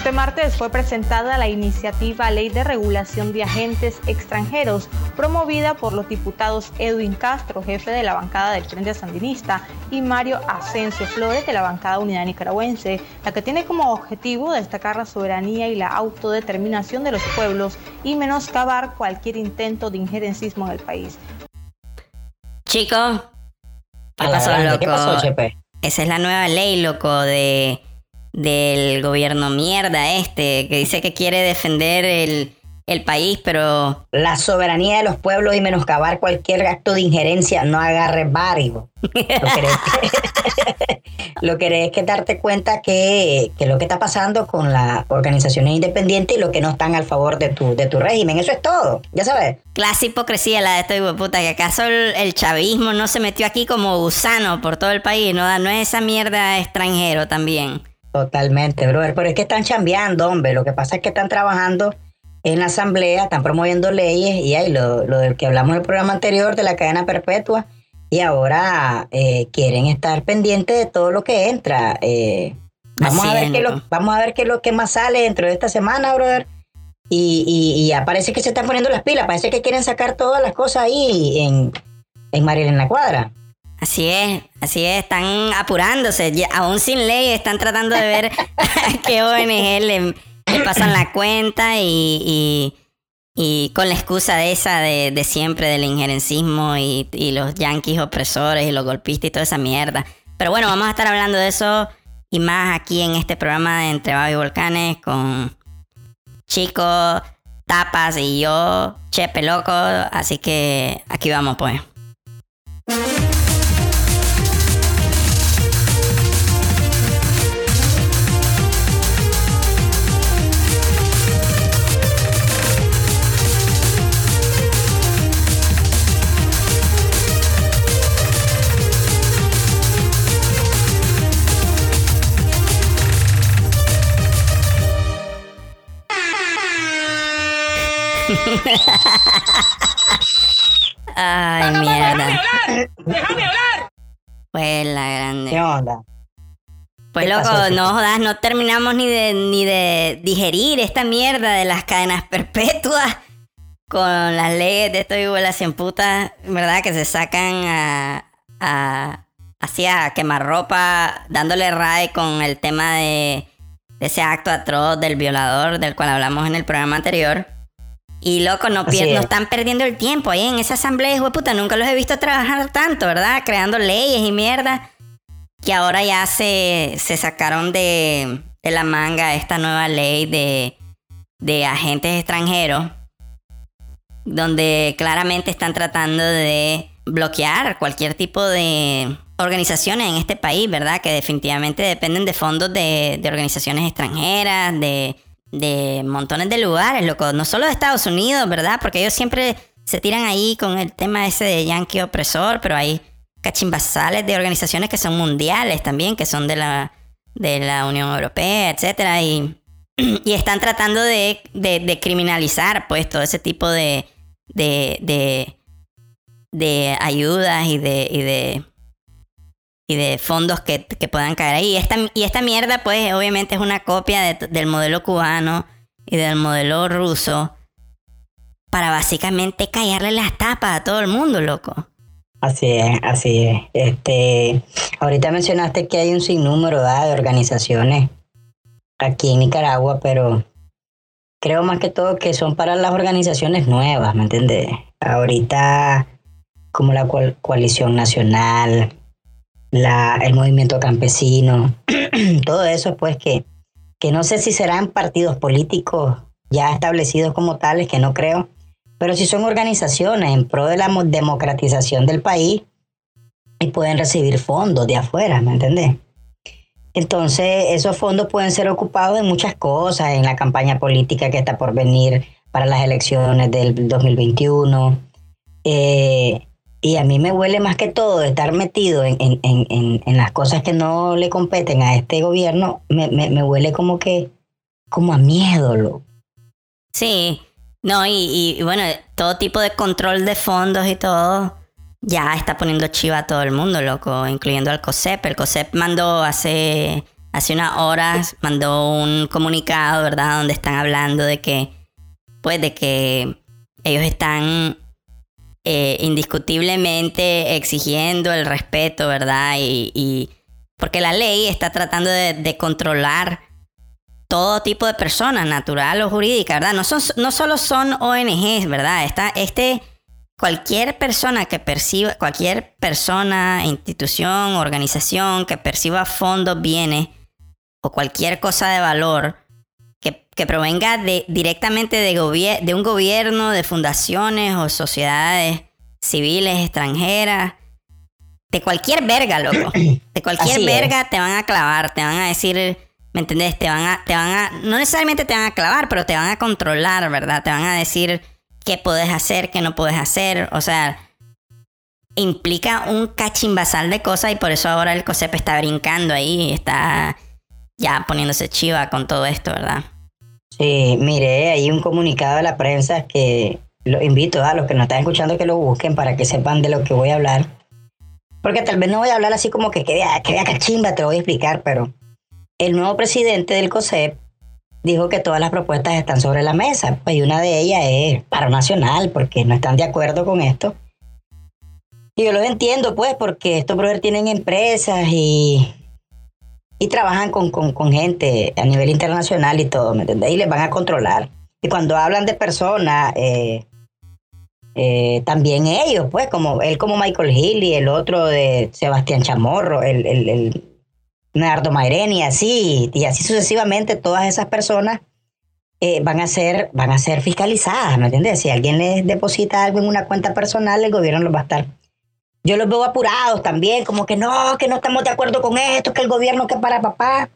Este martes fue presentada la iniciativa Ley de Regulación de Agentes Extranjeros, promovida por los diputados Edwin Castro, jefe de la bancada del Frente Sandinista, y Mario Asensio Flores, de la bancada Unidad Nicaragüense, la que tiene como objetivo destacar la soberanía y la autodeterminación de los pueblos y menoscabar cualquier intento de injerencismo en el país. Chicos, ¿qué pasó, loco? Esa es la nueva ley, loco, de del gobierno mierda este, que dice que quiere defender el, el país, pero... La soberanía de los pueblos y menoscabar cualquier acto de injerencia no agarre barrio. Lo que es que darte cuenta que, que, lo que está pasando con las organizaciones independientes y lo que no están al favor de tu, de tu régimen. Eso es todo, ya sabes. Clase hipocresía la de esto, puta, que acaso el, chavismo no se metió aquí como gusano por todo el país, ¿no? No es esa mierda extranjero también. Totalmente, brother. Pero es que están chambeando, hombre. Lo que pasa es que están trabajando en la asamblea, están promoviendo leyes y ahí lo, lo del que hablamos en el programa anterior de la cadena perpetua y ahora eh, quieren estar pendientes de todo lo que entra. Eh, vamos, a ver qué lo, vamos a ver qué es lo que más sale dentro de esta semana, brother. Y, y, ya parece que se están poniendo las pilas, parece que quieren sacar todas las cosas ahí en, en Mariel en la Cuadra. Así es, así es, están apurándose, aún sin ley están tratando de ver qué ONG le, pasan la cuenta y, con la excusa de esa de, siempre del injerencismo y, los yanquis opresores y los golpistas y toda esa mierda. Pero bueno, vamos a estar hablando de eso y más aquí en este programa de Entre Babi y Volcanes con Chico, Tapas y yo, Chepe Loco, así que aquí vamos pues. Ay, mierda. ¡Déjame hablar! Pues la grande. ¿Qué onda? Pues loco, no jodas, no terminamos ni de, ni de digerir esta mierda de las cadenas perpetuas con las leyes de esto y cien putas, ¿verdad? Que se sacan a, a hacia quemar ropa, dándole ray con el tema de, de ese acto atroz del violador del cual hablamos en el programa anterior. Y loco, no, no están perdiendo el tiempo ahí en esa asamblea, hijo de puta. Nunca los he visto trabajar tanto, ¿verdad? Creando leyes y mierda. Que ahora ya se, se sacaron de, de la manga esta nueva ley de, de agentes extranjeros. Donde claramente están tratando de bloquear cualquier tipo de organizaciones en este país, ¿verdad? Que definitivamente dependen de fondos de, de organizaciones extranjeras, de de montones de lugares, loco. No solo de Estados Unidos, ¿verdad? Porque ellos siempre se tiran ahí con el tema ese de yankee opresor, pero hay cachimbasales de organizaciones que son mundiales también, que son de la, de la Unión Europea, etcétera, y, y están tratando de, de, criminalizar pues todo ese tipo de, de, de, ayudas y de y de fondos que, puedan caer ahí. Esta, y esta mierda, pues, obviamente es una copia del modelo cubano y del modelo ruso para básicamente callarle las tapas a todo el mundo, loco. Así es, así es. Este, ahorita mencionaste que hay un sinnúmero de organizaciones aquí en Nicaragua, pero creo más que todo que son para las organizaciones nuevas, ¿me entiendes? Ahorita como la coalición nacional, la, el movimiento campesino, todo eso pues que, que no sé si serán partidos políticos ya establecidos como tales, que no creo, pero si son organizaciones en pro de la democratización del país y pueden recibir fondos de afuera, ¿me entendés? Entonces, esos fondos pueden ser ocupados en muchas cosas, en la campaña política que está por venir para las elecciones del 2021, eh, y a mí me huele más que todo estar metido en, en, en, en, las cosas que no le competen a este gobierno, me, me, huele como que, como a miedo, lo. Sí, no, y, y, bueno, todo tipo de control de fondos y todo ya está poniendo chiva a todo el mundo, loco, incluyendo al COSEP. El COSEP mandó hace hace unas horas mandó un comunicado, ¿verdad? Donde están hablando de que, pues, de que ellos están eh, indiscutiblemente exigiendo el respeto, ¿verdad? Y, porque la ley está tratando de, controlar todo tipo de personas, natural o jurídica, ¿verdad? No, son, no solo son ONGs, ¿verdad? Está, este, cualquier persona que perciba, cualquier persona, institución, organización que perciba fondos, bienes o cualquier cosa de valor que, provenga de, directamente de, de un gobierno, de fundaciones o sociedades civiles extranjeras, de cualquier verga, loco. De cualquier verga te van a clavar, te van a decir, ¿me entendés? Te van a, te van a, no necesariamente te van a clavar, pero te van a controlar, ¿verdad? Te van a decir qué puedes hacer, qué no puedes hacer. O sea, implica un cachimbasal de cosas y por eso ahora el COSEP está brincando ahí, está ya poniéndose chiva con todo esto, ¿verdad? Sí, mire, hay un comunicado de la prensa que lo invito a los que nos están escuchando que lo busquen para que sepan de lo que voy a hablar. Porque tal vez no voy a hablar así como que que vea, que vea cachimba, te voy a explicar, pero el nuevo presidente del COSEP dijo que todas las propuestas están sobre la mesa. Pues una de ellas es paro nacional, porque no están de acuerdo con esto. Y yo los entiendo, pues, porque estos brothers tienen empresas y, y trabajan con, con, gente a nivel internacional y todo, ¿me entendés? Y les van a controlar. Y cuando hablan de personas, eh, eh, también ellos, pues, como él como Michael Hill y el otro de Sebastián Chamorro, el, el, el Nardo Maireni, así, y así sucesivamente, todas esas personas eh, van, a ser, van a ser fiscalizadas, ¿me entiendes? Si alguien les deposita algo en una cuenta personal, el gobierno los va a estar. Yo los veo apurados también, como que no, que no estamos de acuerdo con esto, que el gobierno que para papá.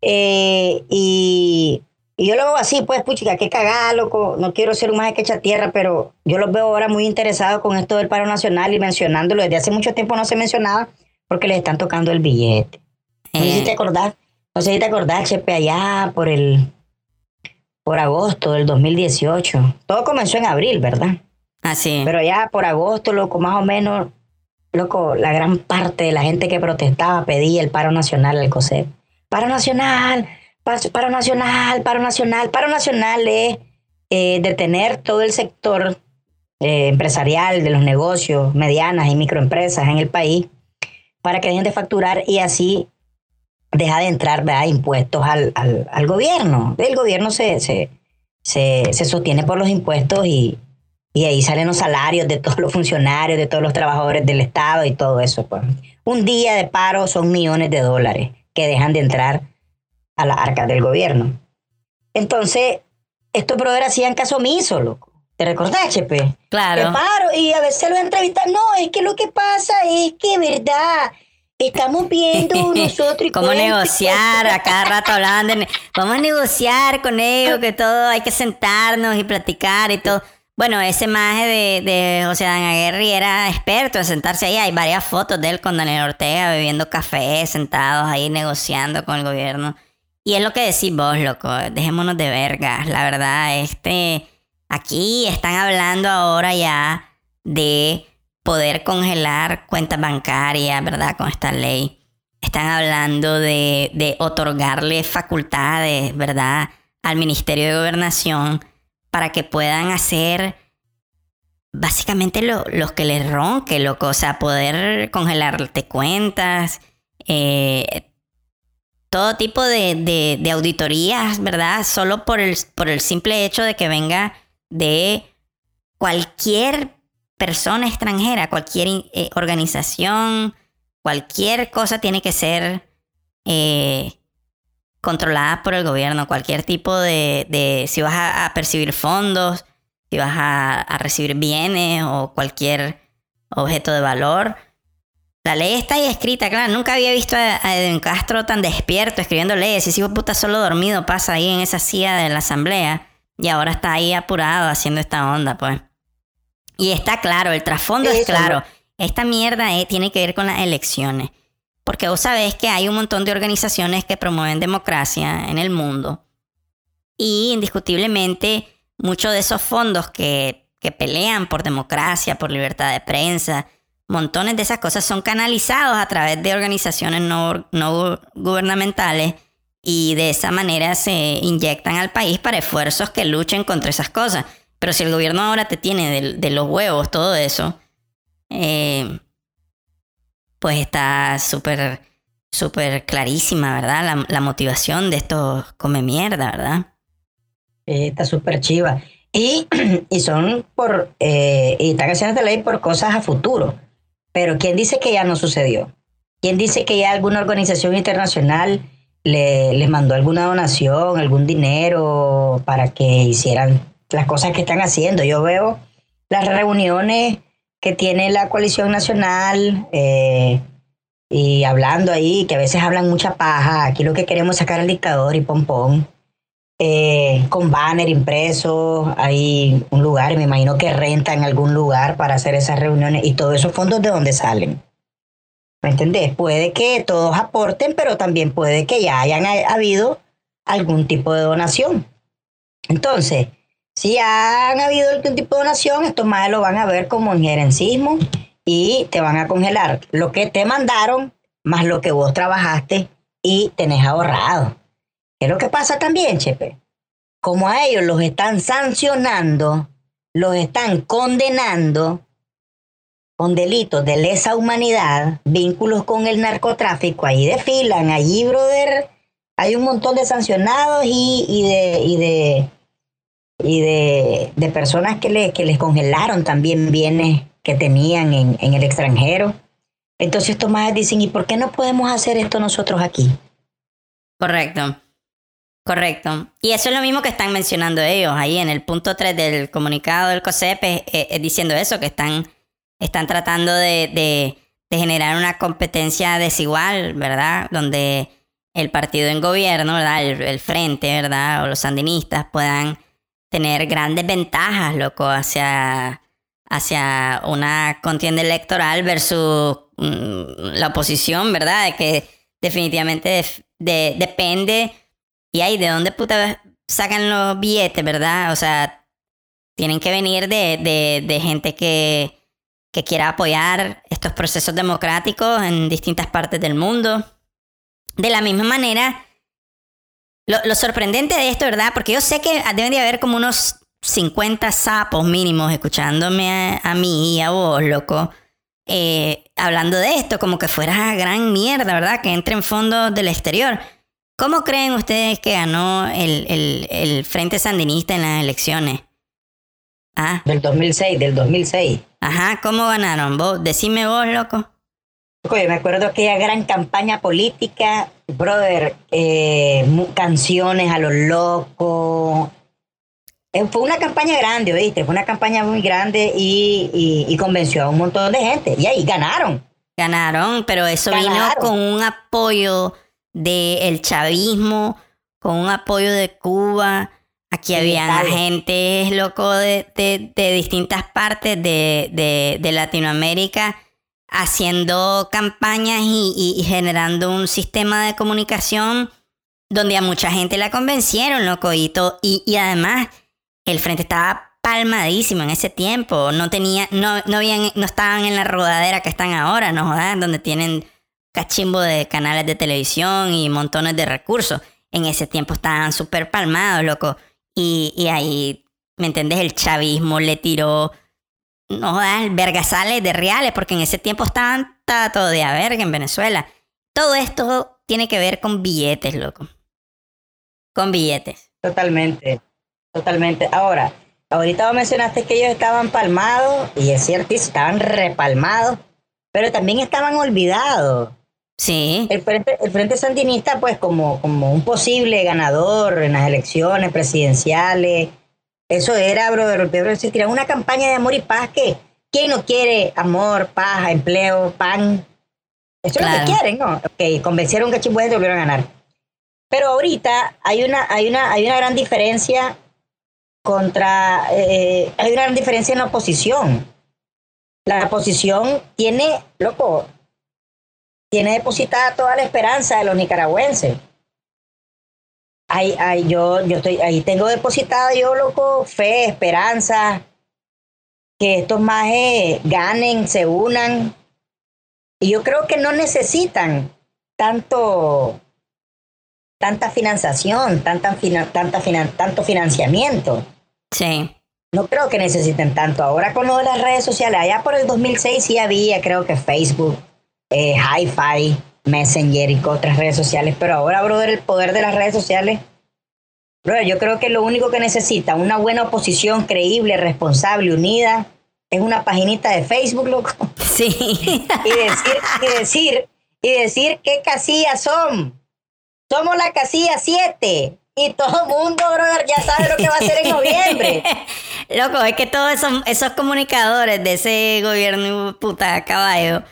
Eh, y, yo lo veo así, pues, puchica, qué cagada, loco. No quiero ser un más que echa tierra, pero yo los veo ahora muy interesados con esto del paro nacional y mencionándolo. Desde hace mucho tiempo no se mencionaba porque les están tocando el billete. No sé si te acordás, no sé si te acordás, Chepe, allá por el, por agosto del 2018. Todo comenzó en abril, ¿verdad? Así. Pero ya por agosto, loco, más o menos, loco, la gran parte de la gente que protestaba pedía el paro nacional al COSEP. Paro nacional, paro, nacional, paro nacional. Paro nacional es eh, detener todo el sector eh, empresarial de los negocios, medianas y microempresas en el país para que dejen de facturar y así deja de entrar impuestos al, al, gobierno. El gobierno se, se, se, sostiene por los impuestos y, y, ahí salen los salarios de todos los funcionarios, de todos los trabajadores del Estado y todo eso. Pues. Un día de paro son millones de dólares que dejan de entrar a la arca del gobierno. Entonces, estos brothers hacían caso omiso, loco. ¿Te recordás, Chepe? Claro. paro y a veces lo entrevistan. No, es que lo que pasa es que, verdad, estamos viendo nosotros. ¿Cómo negociar? A cada rato hablaban de. Vamos a negociar con ellos, que todo hay que sentarnos y platicar y todo. Bueno, ese maje de, de José Dan Aguirre era experto en sentarse ahí. Hay varias fotos de él con Daniel Ortega bebiendo café, sentados ahí negociando con el gobierno. Y es lo que decís vos, loco. Dejémonos de vergas. La verdad, este Aquí están hablando ahora ya de poder congelar cuentas bancarias, ¿verdad? Con esta ley. Están hablando de, otorgarle facultades, ¿verdad? Al Ministerio de Gobernación para que puedan hacer básicamente lo, que les ronque, loco. O sea, poder congelarte cuentas, eh, todo tipo de, de, auditorías, ¿verdad? Solo por el, por el simple hecho de que venga de cualquier persona extranjera, cualquier eh, organización, cualquier cosa tiene que ser eh, controlada por el gobierno, cualquier tipo de, si vas a, percibir fondos, si vas a, recibir bienes o cualquier objeto de valor. La ley está ahí escrita, claro, nunca había visto a, Edwin Castro tan despierto escribiendo leyes, y si puta solo dormido pasa ahí en esa silla de la asamblea. Y ahora está ahí apurado haciendo esta onda, pues. Y está claro, el trasfondo es claro. Esta mierda eh, tiene que ver con las elecciones. Porque vos sabés que hay un montón de organizaciones que promueven democracia en el mundo. Y indiscutiblemente, muchos de esos fondos que, que pelean por democracia, por libertad de prensa, montones de esas cosas son canalizados a través de organizaciones no, no gubernamentales y de esa manera se inyectan al país para esfuerzos que luchen contra esas cosas. Pero si el gobierno ahora te tiene de, los huevos todo eso, eh, pues está súper, súper clarísima, ¿verdad? La, motivación de estos come mierda, ¿verdad? está súper chiva. Y, y son por, eh, y están haciendo esta ley por cosas a futuro. Pero ¿quién dice que ya no sucedió? ¿Quién dice que ya alguna organización internacional le, les mandó alguna donación, algún dinero para que hicieran las cosas que están haciendo? Yo veo las reuniones que tiene la coalición nacional eh, y hablando ahí, que a veces hablan mucha paja. Aquí lo que queremos es sacar al dictador y pompón. Eh, con banner impreso, hay un lugar, me imagino que renta en algún lugar para hacer esas reuniones y todos esos fondos de dónde salen. ¿Me entendés? Puede que todos aporten, pero también puede que ya hayan habido algún tipo de donación. Entonces, si han habido algún tipo de donación, estos más lo van a ver como injerencismo y te van a congelar lo que te mandaron más lo que vos trabajaste y tenés ahorrado. ¿Qué es lo que pasa también, Chepe? Como a ellos los están sancionando, los están condenando con delitos de lesa humanidad, vínculos con el narcotráfico, ahí desfilan, allí, brother, hay un montón de sancionados y, y de y de, de personas que, le, que les congelaron también bienes que tenían en, en el extranjero. Entonces estos más dicen, ¿y por qué no podemos hacer esto nosotros aquí? Correcto. Correcto. Y eso es lo mismo que están mencionando ellos ahí en el punto 3 del comunicado del COSEP, es, diciendo eso, que están, están tratando de, de, generar una competencia desigual, ¿verdad? Donde el partido en gobierno, ¿verdad? El, frente, ¿verdad? O los sandinistas puedan tener grandes ventajas, loco, hacia, hacia una contienda electoral versus mm, la oposición, ¿verdad? De que definitivamente depende y ahí, ¿de dónde puta sacan los billetes, verdad? O sea, tienen que venir de, de, gente que, que quiera apoyar estos procesos democráticos en distintas partes del mundo. De la misma manera, lo, lo, sorprendente de esto, ¿verdad? Porque yo sé que deben de haber como unos 50 sapos mínimos escuchándome a, mí y a vos, loco, eh, hablando de esto, como que fuera gran mierda, ¿verdad? Que entre en fondos del exterior. ¿Cómo creen ustedes que ganó el, el, Frente Sandinista en las elecciones? Ah. Del 2006, del 2006. Ajá, ¿cómo ganaron? ¿Vos? Decime vos, loco. Oye, me acuerdo aquella gran campaña política, brother, eh, canciones a los locos. Eh, fue una campaña grande, ¿oíste? Fue una campaña muy grande y, y, convenció a un montón de gente. Y ahí ganaron. Ganaron, pero eso vino con un apoyo del chavismo, con un apoyo de Cuba. Aquí habían agentes locos de, de, distintas partes de, de, Latinoamérica haciendo campañas y, generando un sistema de comunicación donde a mucha gente la convencieron, loco, y, y, además el frente estaba palmadísimo en ese tiempo, no tenía, no, no, no estaban en la rodadera que están ahora, ¿no? Donde tienen cachimbo de canales de televisión y montones de recursos. En ese tiempo estaban súper palmados, loco. Y, y, ahí, ¿me entendés? El chavismo le tiró, no jodas, vergasales de reales, porque en ese tiempo estaban todo de a verga en Venezuela. Todo esto tiene que ver con billetes, loco. Con billetes. Totalmente, totalmente. Ahora, ahorita vos mencionaste que ellos estaban palmados, y es cierto, estaban repalmados, pero también estaban olvidados. Sí. El Frente, el Frente Sandinista, pues, como, como un posible ganador en las elecciones presidenciales, eso era, brother, se tiraba una campaña de amor y paz que, ¿quién no quiere amor, paz, empleo, pan? Eso es lo que quieren, ¿no? Ok, convencieron que Chimbuete volvieron a ganar. Pero ahorita hay una, hay una, hay una gran diferencia contra, eh, hay una gran diferencia en la oposición. La oposición tiene, loco, tiene depositada toda la esperanza de los nicaragüenses. Ahí, ahí, yo, yo estoy, ahí tengo depositada yo, loco, fe, esperanza, que estos majes ganen, se unan. Y yo creo que no necesitan tanto, tanta financiación, tanta, tanta tanto financiamiento. Sí. No creo que necesiten tanto. Ahora con lo de las redes sociales, allá por el 2006 sí había, creo que Facebook, eh, Hi-Fi, Messenger y otras redes sociales, pero ahora, brother, el poder de las redes sociales, brother, yo creo que lo único que necesita una buena oposición creíble, responsable, unida, es una paginita de Facebook, loco. Sí. y decir, y decir, y decir qué casillas son. Somos la casilla 7. Y todo el mundo, brother, ya sabe lo que va a hacer en noviembre. Loco, es que todos esos, esos comunicadores de ese gobierno puta caballo,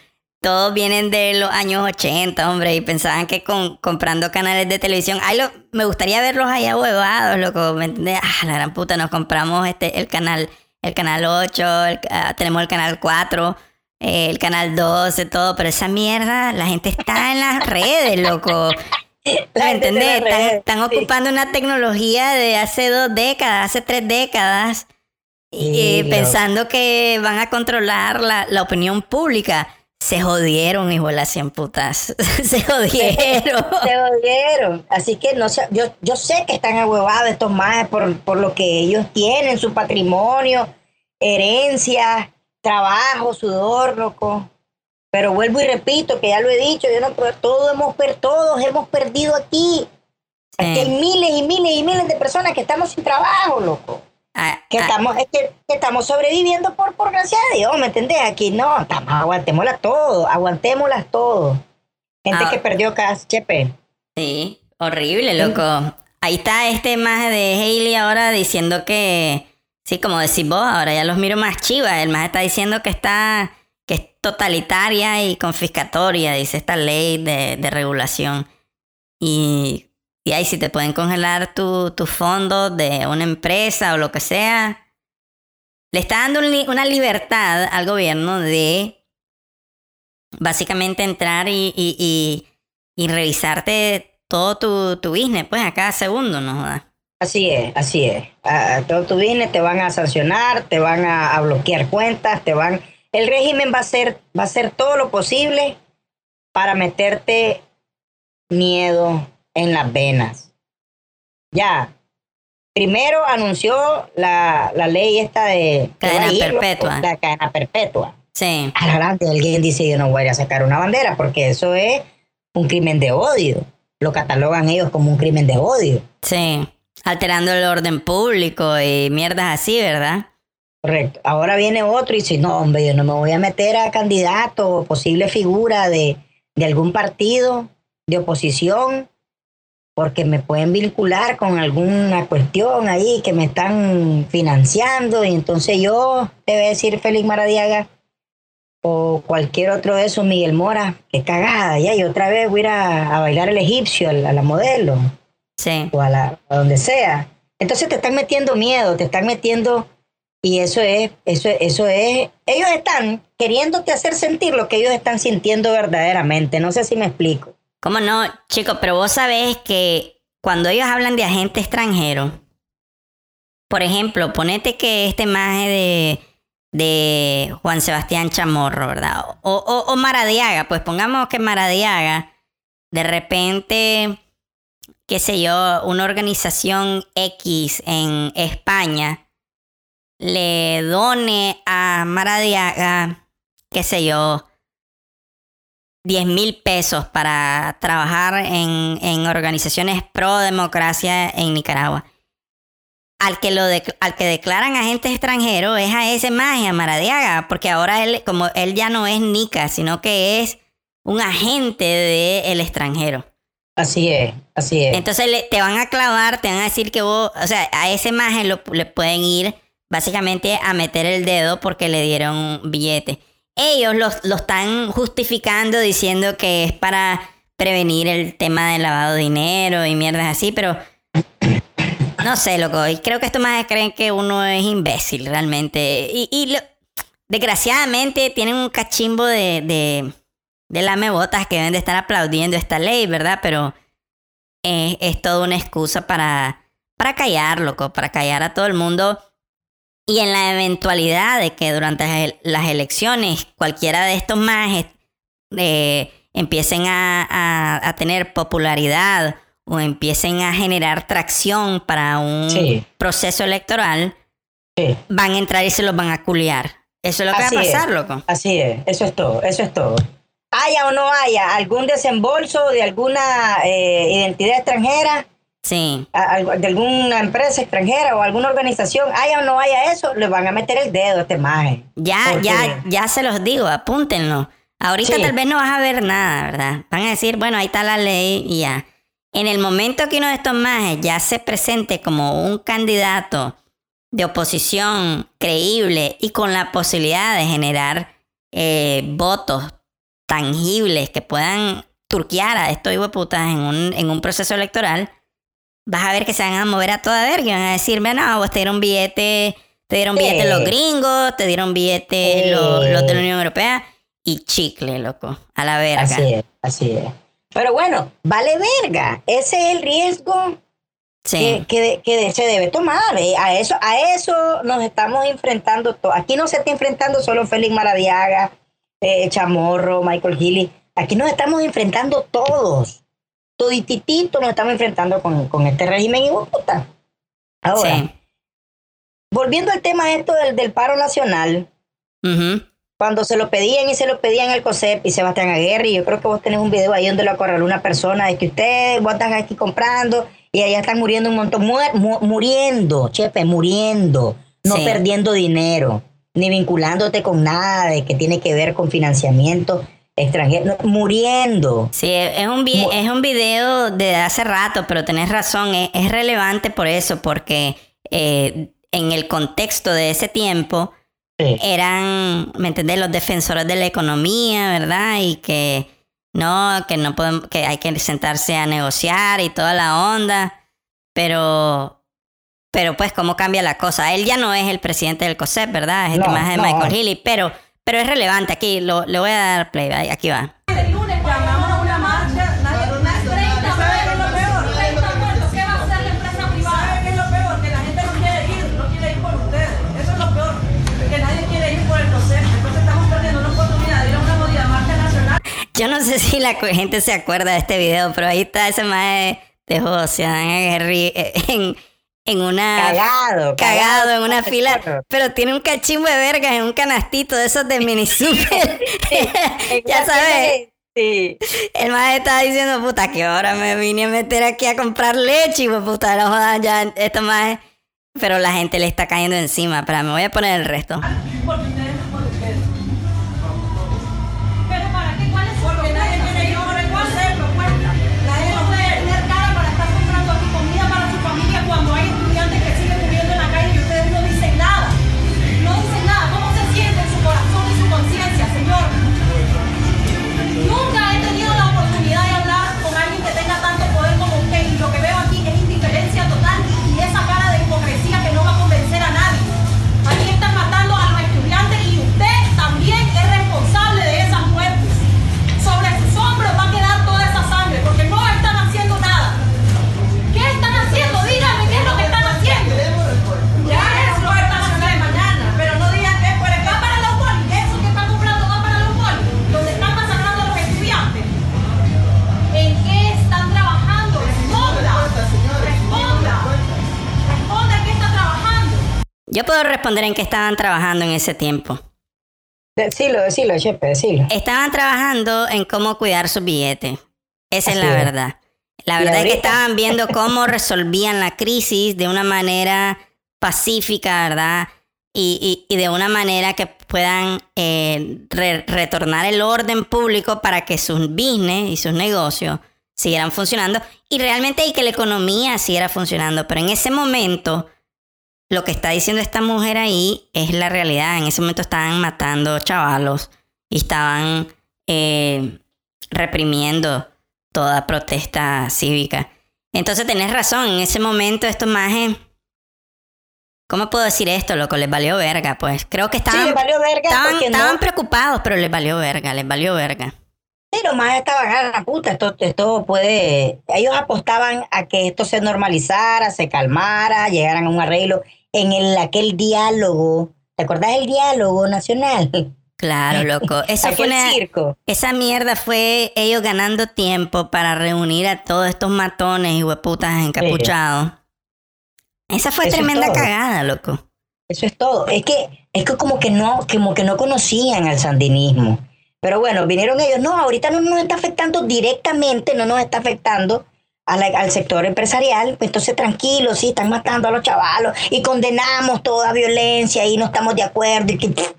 todos vienen de los años 80, hombre, y pensaban que con, comprando canales de televisión, ay, lo, me gustaría verlos allá huevados, loco, ¿me entiendes? Ah, la gran puta, nos compramos este el canal, el canal 8, ah, tenemos el canal 4, eh, el canal 12, todo, pero esa mierda, la gente está en las redes, loco. ¿Me entendés? Están, ocupando una tecnología de hace dos décadas, hace tres décadas, y pensando que van a controlar la, la, opinión pública. Se jodieron, hijo de las cien putas. Se jodieron. Se jodieron. Así que no sé, yo, yo sé que están ahuevados estos más por, por lo que ellos tienen, su patrimonio, herencia, trabajo, sudor, loco. Pero vuelvo y repito, que ya lo he dicho, yo no, todos hemos, todos hemos perdido aquí. Aquí hay miles y miles y miles de personas que estamos sin trabajo, loco. Ah, que, ah. estamos, que, estamos sobreviviendo por, por gracia de Dios, ¿me entendés? Aquí no, estamos, aguantémoslas todo, aguantémoslas todo. Gente ah. que perdió casa, chepe. Sí, horrible, loco. Ahí está este más de Hailey ahora diciendo que, sí, como decís vos, ahora ya los miro más chivas. El más está diciendo que está que es totalitaria y confiscatoria, dice esta ley de, regulación. Y, y, ahí si te pueden congelar tus tu fondos de una empresa o lo que sea, le está dando una libertad al gobierno de básicamente entrar y, y, revisarte todo tu, tu business, pues a cada segundo, ¿no? Así es, así es. Todo tu business te van a sancionar, te van a, a bloquear cuentas, te van el régimen va a hacer, va a hacer todo lo posible para meterte miedo en las venas. Ya. Primero anunció la, ley esta de cadena perpetua. La cadena perpetua. Sí. Adelante alguien dice yo no voy a sacar una bandera porque eso es un crimen de odio. Lo catalogan ellos como un crimen de odio. Sí. Alterando el orden público y mierdas así, ¿verdad? Correcto. Ahora viene otro y dice, no, hombre, yo no me voy a meter a candidato o posible figura de, de algún partido de oposición porque me pueden vincular con alguna cuestión ahí que me están financiando y entonces yo te voy a decir Félix Maradiaga o cualquier otro de esos, Miguel Mora, que cagada, ya, y otra vez voy a ir a, bailar el egipcio, a la, modelo, sí. o a, la, a donde sea. Entonces te están metiendo miedo, te están metiendo y eso es, eso, eso es, ellos están queriéndote hacer sentir lo que ellos están sintiendo verdaderamente. No sé si me explico. ¿Cómo no, chicos? Pero vos sabés que cuando ellos hablan de agente extranjero, por ejemplo, ponete que este maje de, de Juan Sebastián Chamorro, ¿verdad? O, o, o Maradiaga, pues pongamos que Maradiaga, de repente, qué sé yo, una organización X en España le done a Maradiaga, qué sé yo, 10 mil pesos para trabajar en, en, organizaciones pro democracia en Nicaragua. Al que, lo al que declaran agente extranjero es a ese más, a Maradiaga, porque ahora él, como él ya no es Nica, sino que es un agente del extranjero. Así es, así es. Entonces te van a clavar, te van a decir que vos, o sea, a ese maje le pueden ir básicamente a meter el dedo porque le dieron billete. Ellos lo, están justificando diciendo que es para prevenir el tema del lavado de dinero y mierdas así, pero no sé, loco. Y creo que estos más creen que uno es imbécil realmente. Y, desgraciadamente tienen un cachimbo de, de, de lamebotas que deben de estar aplaudiendo esta ley, ¿verdad? Pero es, es toda una excusa para, para callar, loco, para callar a todo el mundo Y en la eventualidad de que durante las elecciones cualquiera de estos más eh, empiecen a, tener popularidad o empiecen a generar tracción para un proceso electoral, van a entrar y se los van a culiar. Eso es lo que va a pasar, loco. Así es, eso es todo, eso es todo. Haya o no haya algún desembolso de alguna eh, identidad extranjera, sí. de alguna empresa extranjera o alguna organización, haya o no haya eso, le van a meter el dedo a este maje. Ya, ya, ya se los digo, apúntenlo. Ahorita tal vez no vas a ver nada, ¿verdad? Van a decir, bueno, ahí está la ley y ya. En el momento que uno de estos majes ya se presente como un candidato de oposición creíble y con la posibilidad de generar eh, votos tangibles que puedan turquear a estos putas en un, en un proceso electoral, vas a ver que se van a mover a toda verga y van a decir, no, vos te dieron billete, te dieron billete los gringos, te dieron billete los, los de la Unión Europea y chicle, loco, a la verga. Así es, así es. Pero bueno, vale verga. Ese es el riesgo que, que, se debe tomar. ¿eh? A, eso, a eso nos estamos enfrentando. Aquí no se está enfrentando solo Félix Maradiaga, eh, Chamorro, Michael Healy. Aquí nos estamos enfrentando todos. Todititito nos estamos enfrentando con, con este régimen y puta. Ahora, volviendo al tema esto del, del paro nacional, cuando se lo pedían y se lo pedían el COSEP y Sebastián Aguirre, yo creo que vos tenés un video ahí donde lo acorraló una persona de que ustedes vos están aquí comprando y allá están muriendo un montón, muriendo, chepe, muriendo, no perdiendo dinero, ni vinculándote con nada de que tiene que ver con financiamiento extranjero, muriendo. Sí, es un, es un video de hace rato, pero tenés razón, es, relevante por eso, porque eh, en el contexto de ese tiempo, eran, ¿me entendés? Los defensores de la economía, ¿verdad? Y que no, que no podemos, que hay que sentarse a negociar y toda la onda. Pero, pero pues, ¿cómo cambia la cosa? Él ya no es el presidente del COSEP, ¿verdad? Es el no, de Michael Healy, pero, pero es relevante. Aquí lo, le voy a dar play, aquí va. Yo no sé si la gente se acuerda de este video, pero ahí está ese mae de José eh, en, en una. Cagado. Cagado, en una fila. Pero tiene un cachimbo de vergas en un canastito de esos de mini super. ya sabes. Sí. El mae estaba diciendo, puta, que ahora me vine a meter aquí a comprar leche y pues puta, no jodan ya, esto más. Pero la gente le está cayendo encima. Pero me voy a poner el resto. Yo puedo responder en qué estaban trabajando en ese tiempo. Decilo, decilo, chepe, decilo. Estaban trabajando en cómo cuidar sus billetes. Esa es la verdad. La verdad es que estaban viendo cómo resolvían la crisis de una manera pacífica, ¿verdad? Y, de una manera que puedan eh, retornar el orden público para que sus business y sus negocios siguieran funcionando y realmente y que la economía siguiera funcionando. Pero en ese momento lo que está diciendo esta mujer ahí es la realidad. En ese momento estaban matando chavalos y estaban eh, reprimiendo toda protesta cívica. Entonces tenés razón, en ese momento estos majes... ¿Cómo puedo decir esto, loco? Les valió verga, pues. Creo que estaban... Sí, valió verga estaban, estaban preocupados, pero les valió verga, les valió verga. Sí, los más estaban a la puta. Esto, esto puede. Ellos apostaban a que esto se normalizara, se calmara, llegaran a un arreglo en el, aquel diálogo. ¿Te acordás del diálogo nacional? Claro, loco. Esa fue circo. Esa mierda fue ellos ganando tiempo para reunir a todos estos matones y hueputas encapuchados. Esa fue tremenda cagada, loco. Eso es todo. Es que, es que como que no, como que no conocían al sandinismo. Pero bueno, vinieron ellos. No, ahorita no nos está afectando directamente, no nos está afectando al sector empresarial. Pues entonces, tranquilos, sí, están matando a los chavalos y condenamos toda violencia y no estamos de acuerdo y que está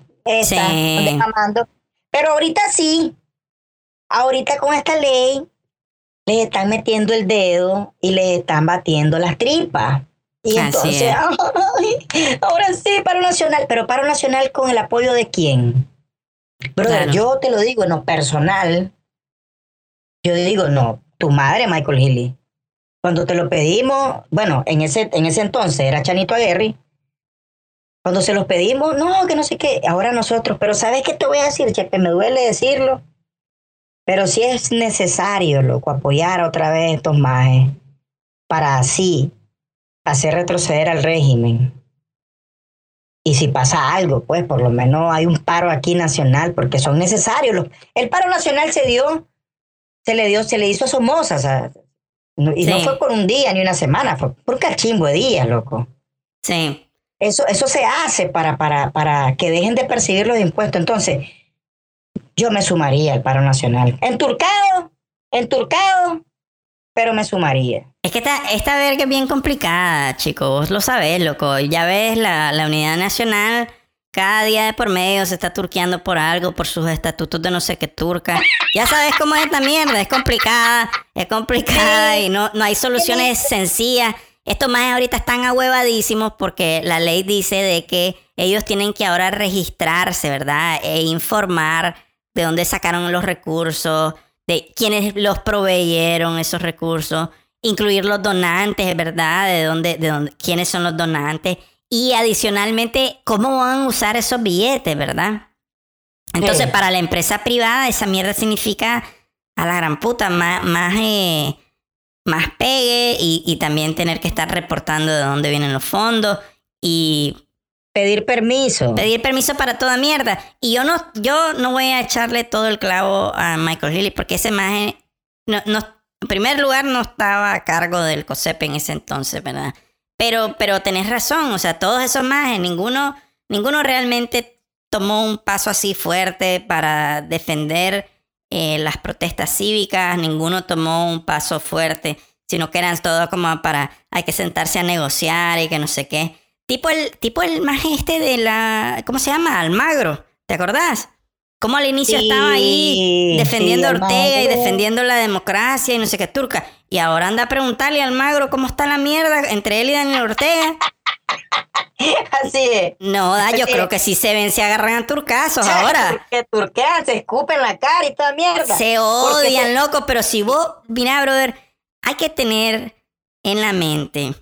Pero ahorita sí, ahorita con esta ley les están metiendo el dedo y les están batiendo las tripas. Y entonces, ahora sí, paro nacional, pero paro nacional con el apoyo de quién? Brother, yo te lo digo, no, personal, yo digo, no, tu madre, Michael Healy. Cuando te lo pedimos, bueno, en ese, en ese entonces era Chanito Aguirre, cuando se los pedimos, no, que no sé qué, ahora nosotros, pero ¿sabes qué te voy a decir, Chepe? Me duele decirlo, pero si es necesario, loco, apoyar otra vez estos majes para así hacer retroceder al régimen. Y si pasa algo, pues por lo menos hay un paro aquí nacional, porque son necesarios. el paro nacional se dio, se le dio, se le hizo a Somoza, o sea, y no fue por un día ni una semana, fue por un cachimbo de días, loco. Sí. Eso, eso se hace para, para, para que dejen de percibir los impuestos. Entonces, yo me sumaría al paro nacional. Enturcado, enturcado, pero me sumaría. Es que esta, esta verga es bien complicada, chicos. Vos lo sabés, loco. Ya ves, la, la unidad nacional cada día de por medio se está turqueando por algo, por sus estatutos de no sé qué turca. Ya sabes cómo es esta mierda, es complicada, es complicada y no, no hay soluciones sencillas. Estos más ahorita están ahuevadísimos porque la ley dice de que ellos tienen que ahora registrarse, ¿verdad? E informar de dónde sacaron los recursos, de quiénes los proveyeron esos recursos, incluir los donantes, ¿verdad? De dónde, de dónde, quiénes son los donantes y adicionalmente cómo van a usar esos billetes, ¿verdad? Entonces, para la empresa privada, esa mierda significa a la gran puta más, más eh, más pegue y, también tener que estar reportando de dónde vienen los fondos y pedir permiso. Pedir permiso para toda mierda. Y yo no, yo no voy a echarle todo el clavo a Michael Healy porque ese no, no, en primer lugar, no estaba a cargo del COSEP en ese entonces, ¿verdad? Pero, pero tenés razón, o sea, todos esos imágenes, ninguno, ninguno realmente tomó un paso así fuerte para defender eh, las protestas cívicas, ninguno tomó un paso fuerte, sino que eran todo como para hay que sentarse a negociar y que no sé qué. Tipo el, tipo el más este de la, ¿cómo se llama? Almagro, ¿te acordás? Como al inicio estaba ahí defendiendo a Ortega y defendiendo la democracia y no sé qué turca. Y ahora anda a preguntarle a Almagro cómo está la mierda entre él y Daniel Ortega. Así es. No, da, yo creo que sí se ven, se agarran a turcasos ahora. Que turquean, se escupen la cara y toda mierda. Se odian, loco, pero si vos, mira, brother, hay que tener en la mente.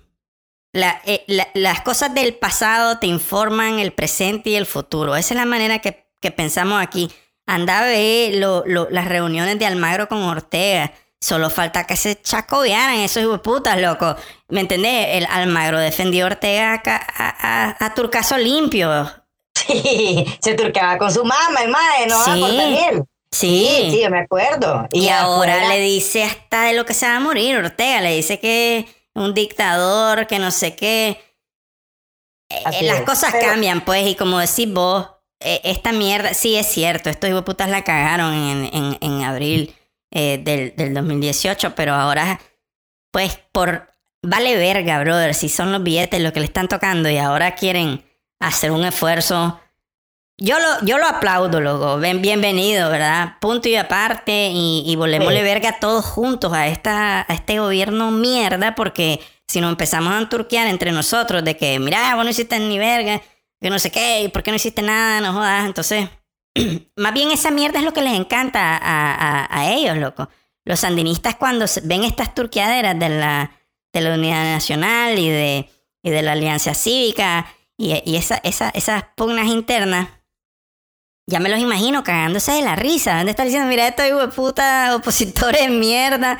Eh, las cosas del pasado te informan el presente y el futuro. Esa es la manera que, pensamos aquí. Anda a ver las reuniones de Almagro con Ortega Solo falta que se chacovearan esos putas, loco. ¿Me entendés? El Almagro defendió a Ortega a, a, Turcaso limpio. Sí, se turcaba con su mamá, hermano, ¿no? Sí. Sí. sí, yo me acuerdo. Y, ahora le dice hasta de lo que se va a morir, Ortega. Le dice que un dictador, que no sé qué. Eh, las cosas cambian, pues, y como decís vos, esta mierda, sí es cierto, estos putas la cagaron en, en, en abril eh, del, del 2018, pero ahora, pues, por vale verga, brother, si son los billetes lo que le están tocando y ahora quieren hacer un esfuerzo. Yo lo, yo lo aplaudo, loco. Ven, bienvenido, ¿verdad? Punto y aparte. Y, y volémosle verga todos juntos a, esta, a este gobierno mierda, porque si nos empezamos a turquear entre nosotros de que, mira, vos no hiciste ni verga, que no sé qué, ¿por qué no hiciste nada? No jodas. Entonces, más bien esa mierda es lo que les encanta a, ellos, loco. Los sandinistas cuando ven estas turqueaderas de la, de la Unidad Nacional y de, y de la Alianza Cívica y, y esa, esas pugnas internas, ya me los imagino cagándose de la risa. ¿Dónde están diciendo, mira, esto de puta, opositores de mierda?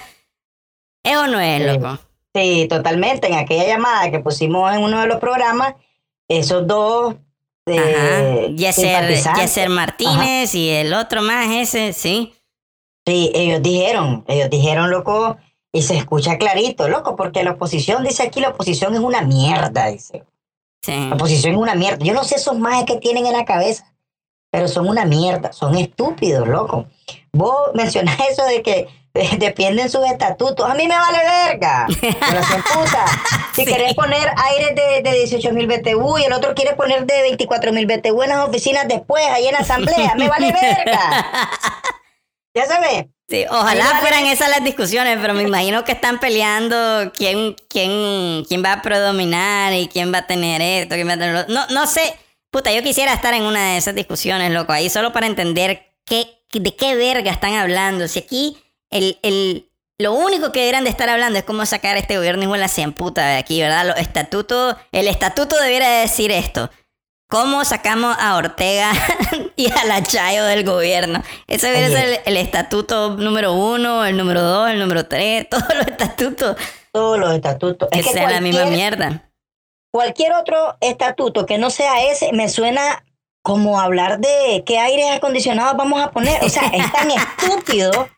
¿Es o no es, loco? Sí, totalmente. En aquella llamada que pusimos en uno de los programas, esos dos de Yeser, Martínez y el otro más ese, sí. Sí, ellos dijeron, ellos dijeron, loco, y se escucha clarito, loco, porque la oposición, dice aquí, la oposición es una mierda, dice. Sí. La oposición es una mierda. Yo no sé esos más que tienen en la cabeza, pero son una mierda, son estúpidos, loco. Vos mencionás eso de que defienden sus estatutos. A mí me vale verga. puta. Si querés poner aire de, de 18 mil BTU y el otro quiere poner de 24 mil BTU en las oficinas después, ahí en asamblea, me vale verga. Ya sabes. Sí, ojalá fueran esas las discusiones, pero me imagino que están peleando quién, quién, quién va a predominar y quién va a tener esto, quién va a tener No, no sé. Puta, yo quisiera estar en una de esas discusiones, loco, ahí solo para entender qué, de qué verga están hablando. Si aquí el, el, lo único que deberían de estar hablando es cómo sacar a este gobierno igual la cien puta de aquí, ¿verdad? Los estatutos, el estatuto debiera decir esto. ¿Cómo sacamos a Ortega y a la Chayo del gobierno? Ese debería ser el, estatuto número uno, el número dos, el número tres, todos los estatutos. Todos los estatutos. Que, sea la misma mierda. Cualquier otro estatuto que no sea ese me suena como hablar de qué aires acondicionados vamos a poner. O sea, es tan estúpido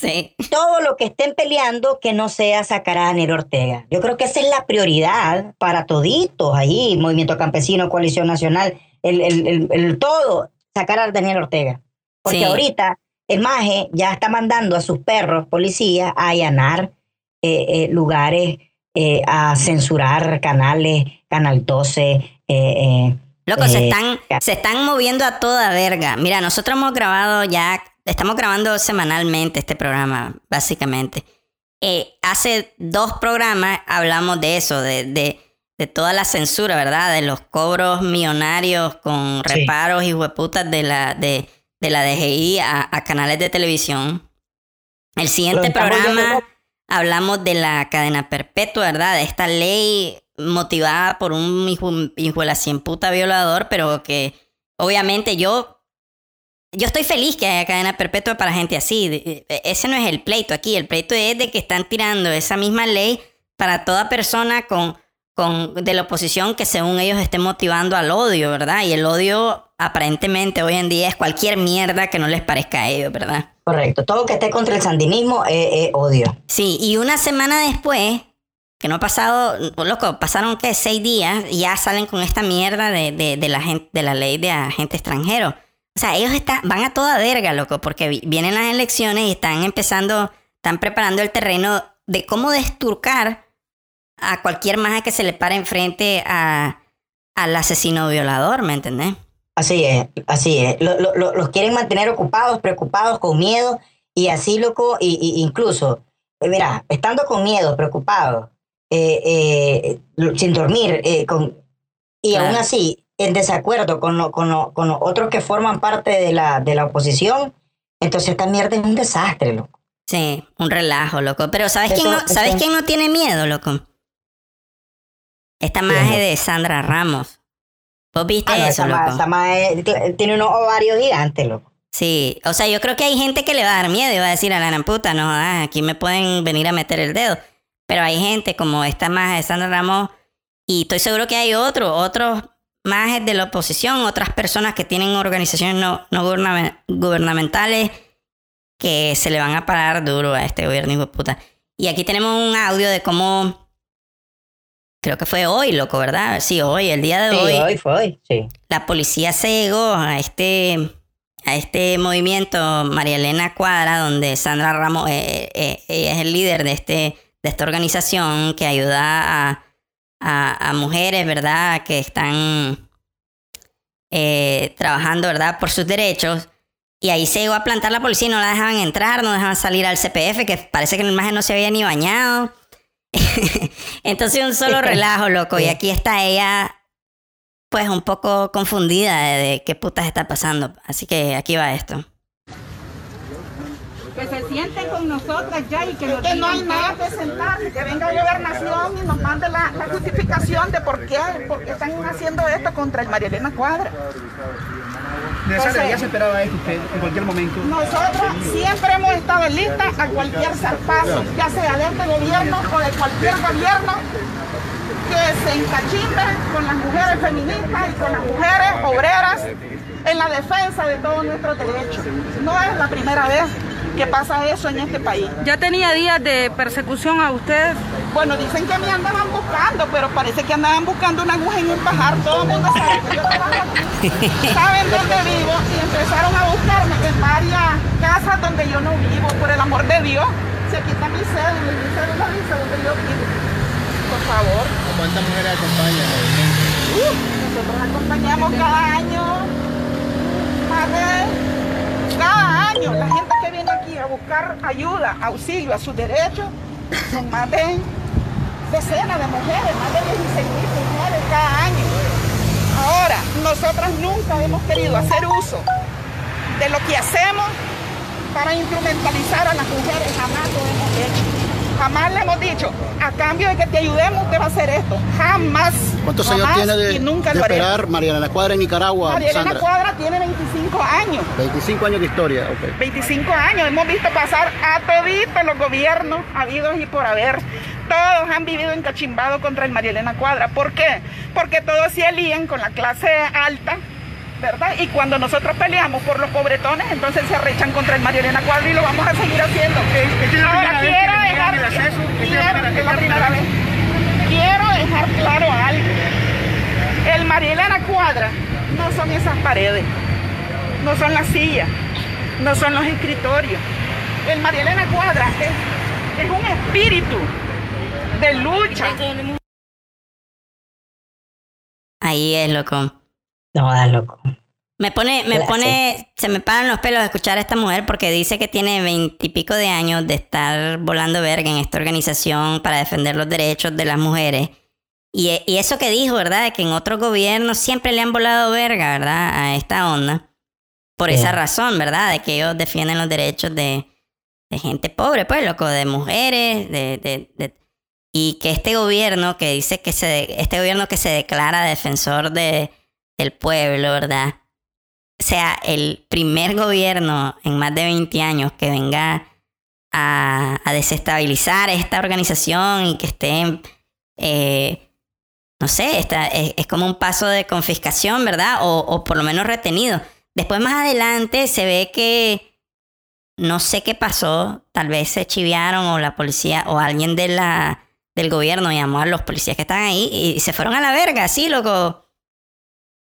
Sí. Todo lo que estén peleando que no sea sacar a Daniel Ortega. Yo creo que esa es la prioridad para toditos ahí, Movimiento Campesino, Coalición Nacional, el, el, el, todo, sacar a Daniel Ortega. Porque ahorita el MAGE ya está mandando a sus perros, policías, a allanar eh, eh, lugares, eh, a censurar canales, Canal 12. Loco, se, están, se están moviendo a toda verga. Mira, nosotros hemos grabado ya estamos grabando semanalmente este programa, básicamente. Eh, hace dos programas hablamos de eso, de, de, de, toda la censura, ¿verdad? De los cobros millonarios con reparos y hueputas de la, de, de la DGI a, canales de televisión. El siguiente programa hablamos de la cadena perpetua, ¿verdad? De esta ley motivada por un hijo, hijo de la cien puta violador, pero que obviamente yo yo estoy feliz que haya cadena perpetua para gente así. E, ese no es el pleito aquí. El pleito es de que están tirando esa misma ley para toda persona con, con, de la oposición que según ellos esté motivando al odio, ¿verdad? Y el odio aparentemente hoy en día es cualquier mierda que no les parezca a ellos, ¿verdad? Correcto. Todo que esté contra el sandinismo es, odio. Sí, y una semana después, que no ha pasado, loco, pasaron que seis días y ya salen con esta mierda de, de, de la, gente, de la ley de agente extranjero. O sea, ellos están, van a toda verga, loco, porque vienen las elecciones y están empezando, están preparando el terreno de cómo desturcar a cualquier maja que se le pare enfrente a, al asesino violador, ¿me entendés? Así es, así es. los quieren mantener ocupados, preocupados, con miedo, y así, loco, y, incluso, eh, mira, estando con miedo, preocupados, eh, eh, sin dormir, con, y aún así en desacuerdo con, con, con otros que forman parte de la, de la oposición, entonces esta mierda es un desastre, loco. Sí, un relajo, loco. Pero ¿sabes, quién, no, ¿sabes quién no tiene miedo, loco? Esta maje de Sandra Ramos. ¿Vos viste ah, eso, loco? Esta tiene unos ovarios gigantes, loco. Sí, o sea, yo creo que hay gente que le va a dar miedo y va a decir a la puta, no, aquí me pueden venir a meter el dedo. Pero hay gente como esta maje de Sandra Ramos y estoy seguro que hay otros, otros más de la oposición, otras personas que tienen organizaciones no, gubernamentales que se le van a parar duro a este gobierno, hijo de puta. Y aquí tenemos un audio de cómo. Creo que fue hoy, loco, ¿verdad? Sí, hoy, el día de hoy. hoy fue hoy, sí. La policía se llegó a este, a este movimiento, María Elena Cuadra, donde Sandra Ramos eh, eh, es el líder de, este, de esta organización que ayuda a a, mujeres, ¿verdad? Que están eh, trabajando, ¿verdad? Por sus derechos. Y ahí se llegó a plantar la policía y no la dejaban entrar, no dejaban salir al CPF, que parece que en la imagen no se había ni bañado. Entonces un solo relajo, loco. Y aquí está ella, pues un poco confundida de qué putas está pasando. Así que aquí va esto sienten con nosotras ya y que nos que no hay nada que sentarse, que venga gobernación y nos mande la, justificación de por qué, por qué están haciendo esto contra el María Elena Cuadra. ¿Ya se esperaba esto usted en cualquier momento? Nosotros siempre hemos estado listas a cualquier zarpazo, ya sea de este gobierno o de cualquier gobierno que se encachimbe con las mujeres feministas y con las mujeres obreras en la defensa de todos nuestros derechos. No es la primera vez que pasa eso en este país. ¿Ya tenía días de persecución a usted? Bueno, dicen que me andaban buscando, pero parece que andaban buscando una aguja en un pajar. Todo el mundo sabe que yo trabajo aquí. Saben dónde vivo y empezaron a buscarme en varias casas donde yo no vivo, por el amor de Dios. Se quita mi cédula, mi cédula dice donde yo vivo. Por favor. ¿Cuántas mujeres acompañan? Uh, nosotros acompañamos cada año más de cada año la gente que viene aquí a buscar ayuda, auxilio a sus derechos, son más de decenas de mujeres, más de 16 mil mujeres cada año. Ahora, nosotras nunca hemos querido hacer uso de lo que hacemos para instrumentalizar a las mujeres, jamás lo hemos hecho. Jamás le hemos dicho, a cambio de que te ayudemos, te va a hacer esto. Jamás. ¿Cuántos años tiene de, nunca de esperar Mariana La Cuadra en Nicaragua? Mariana La Cuadra tiene 25 años. 25 años de historia, ok. 25 años. Hemos visto pasar a toditos los gobiernos habidos y por haber. Todos han vivido encachimbados contra el Marielena Cuadra. ¿Por qué? Porque todos se alían con la clase alta ¿verdad? Y cuando nosotros peleamos por los pobretones, entonces se arrechan contra el María Elena Cuadro y lo vamos a seguir haciendo. Ahora quiero dejar, quiero, la primera vez. Quiero dejar claro algo. El María Elena Cuadra no son esas paredes, no son las sillas, no son los escritorios. El María Elena Cuadra es, es un espíritu de lucha. Ahí es, loco. No, da loco. Me pone, me pone, se me paran los pelos de escuchar a esta mujer porque dice que tiene veintipico de años de estar volando verga en esta organización para defender los derechos de las mujeres. Y, y eso que dijo, ¿verdad? De que en otros gobiernos siempre le han volado verga, ¿verdad? A esta onda. Por esa razón, ¿verdad? De que ellos defienden los derechos de, de gente pobre, pues, loco, de mujeres, de, de, de, y que este gobierno que dice que se, este gobierno que se declara defensor de, del pueblo, ¿verdad? Sea el primer gobierno en más de 20 años que venga a, desestabilizar esta organización y que esté, eh, no sé, está, es, como un paso de confiscación, ¿verdad? O, o por lo menos retenido. Después más adelante se ve que no sé qué pasó, tal vez se chiviaron o la policía o alguien de la, del gobierno llamó a los policías que están ahí y se fueron a la verga, sí, loco.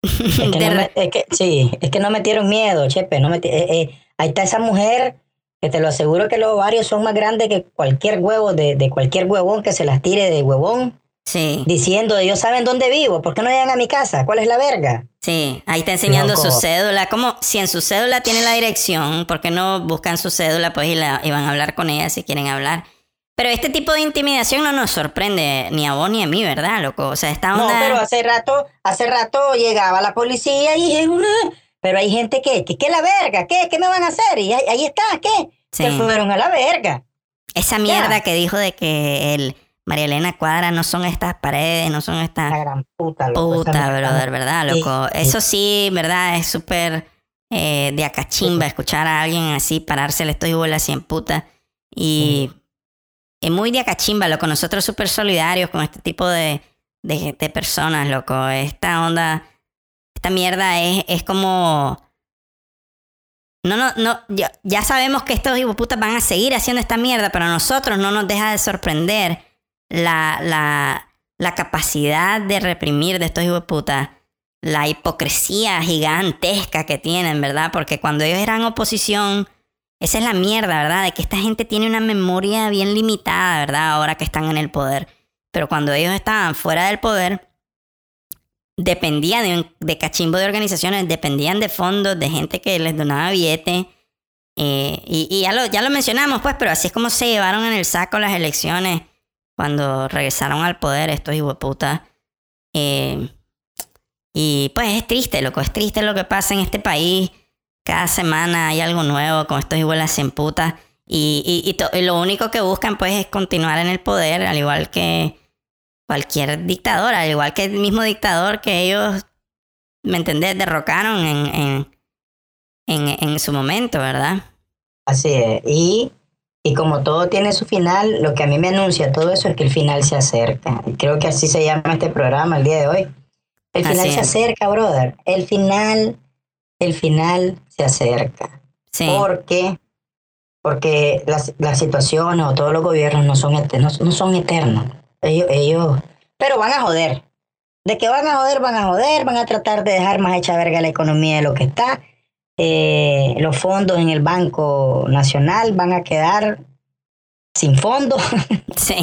Es que, no es que, sí, es que no metieron miedo, Chepe. No eh, eh, ahí está esa mujer que te lo aseguro que los ovarios son más grandes que cualquier huevo de, de cualquier huevón que se las tire de huevón. Sí. Diciendo, ellos saben dónde vivo, ¿por qué no llegan a mi casa? ¿Cuál es la verga? Sí, ahí está enseñando su cédula. Como si en su cédula tiene la dirección, ¿por qué no buscan su cédula pues y, la, y van a hablar con ella si quieren hablar? Pero este tipo de intimidación no nos sorprende ni a vos ni a mí, ¿verdad, loco? O sea, esta onda... No, pero hace rato, hace rato llegaba la policía y... Pero hay gente que, que, ¿qué la verga? ¿Qué? ¿Qué me van a hacer? Y ahí, está, ¿qué? Se fueron a la verga. Esa mierda que dijo de que el María Elena Cuadra no son estas paredes, no son estas... La gran puta, loco. Puta, brother, ¿verdad, loco? Eso sí, ¿verdad? Es súper eh, de acachimba escuchar a alguien así parársele estoy igual así en puta. Y es muy de acachimba, loco. Nosotros súper solidarios con este tipo de, de, personas, loco. Esta onda, esta mierda es, es como... No, no, no, ya, sabemos que estos hipoputas van a seguir haciendo esta mierda, pero a nosotros no nos deja de sorprender la, la, la capacidad de reprimir de estos hipoputas, la hipocresía gigantesca que tienen, ¿verdad? Porque cuando ellos eran oposición esa es la mierda, ¿verdad? De que esta gente tiene una memoria bien limitada, ¿verdad? Ahora que están en el poder. Pero cuando ellos estaban fuera del poder, dependían de, cachimbo de organizaciones, dependían de fondos, de gente que les donaba billetes. Eh, y, ya, lo, ya lo mencionamos, pues, pero así es como se llevaron en el saco las elecciones cuando regresaron al poder estos hijueputas. Eh, y pues es triste, loco, es triste lo que pasa en este país cada semana hay algo nuevo con estos iguales en puta. Y, y, lo único que buscan pues es continuar en el poder, al igual que cualquier dictador, al igual que el mismo dictador que ellos, ¿me entendés?, derrocaron en, en, en, en su momento, ¿verdad? Así es. Y Y como todo tiene su final, lo que a mí me anuncia todo eso es que el final se acerca. Creo que así se llama este programa el día de hoy. El final se acerca, brother. El final, el final se acerca. Sí. Porque, porque las, las situaciones o todos los gobiernos no son, eternos, no son eternos. Ellos, ellos, pero van a joder. De que van a joder, van a joder, van a tratar de dejar más hecha verga la economía de lo que está. Eh, los fondos en el Banco Nacional van a quedar sin fondos. Sí.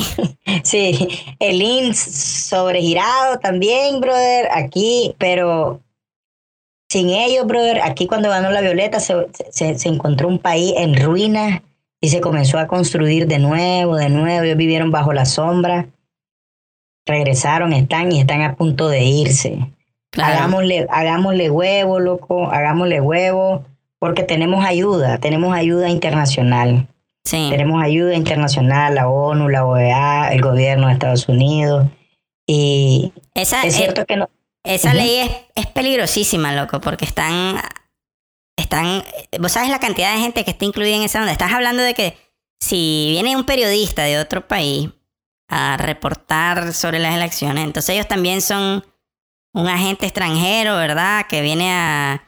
sí, el INS sobregirado también, brother, aquí, pero sin ellos, brother, aquí cuando ganó la Violeta se, se, encontró un país en ruinas y se comenzó a construir de nuevo, de nuevo, ellos vivieron bajo la sombra, regresaron, están y están a punto de irse. Hagámosle, hagámosle huevo, loco, hagámosle huevo, porque tenemos ayuda, tenemos ayuda internacional. Sí. Tenemos ayuda internacional, la ONU, la OEA, el gobierno de Estados Unidos. Y esa, es cierto que no. Esa ley es, es, peligrosísima, loco, porque están. Están. Vos sabes la cantidad de gente que está incluida en esa onda. Estás hablando de que si viene un periodista de otro país a reportar sobre las elecciones, entonces ellos también son un agente extranjero, ¿verdad? Que viene a...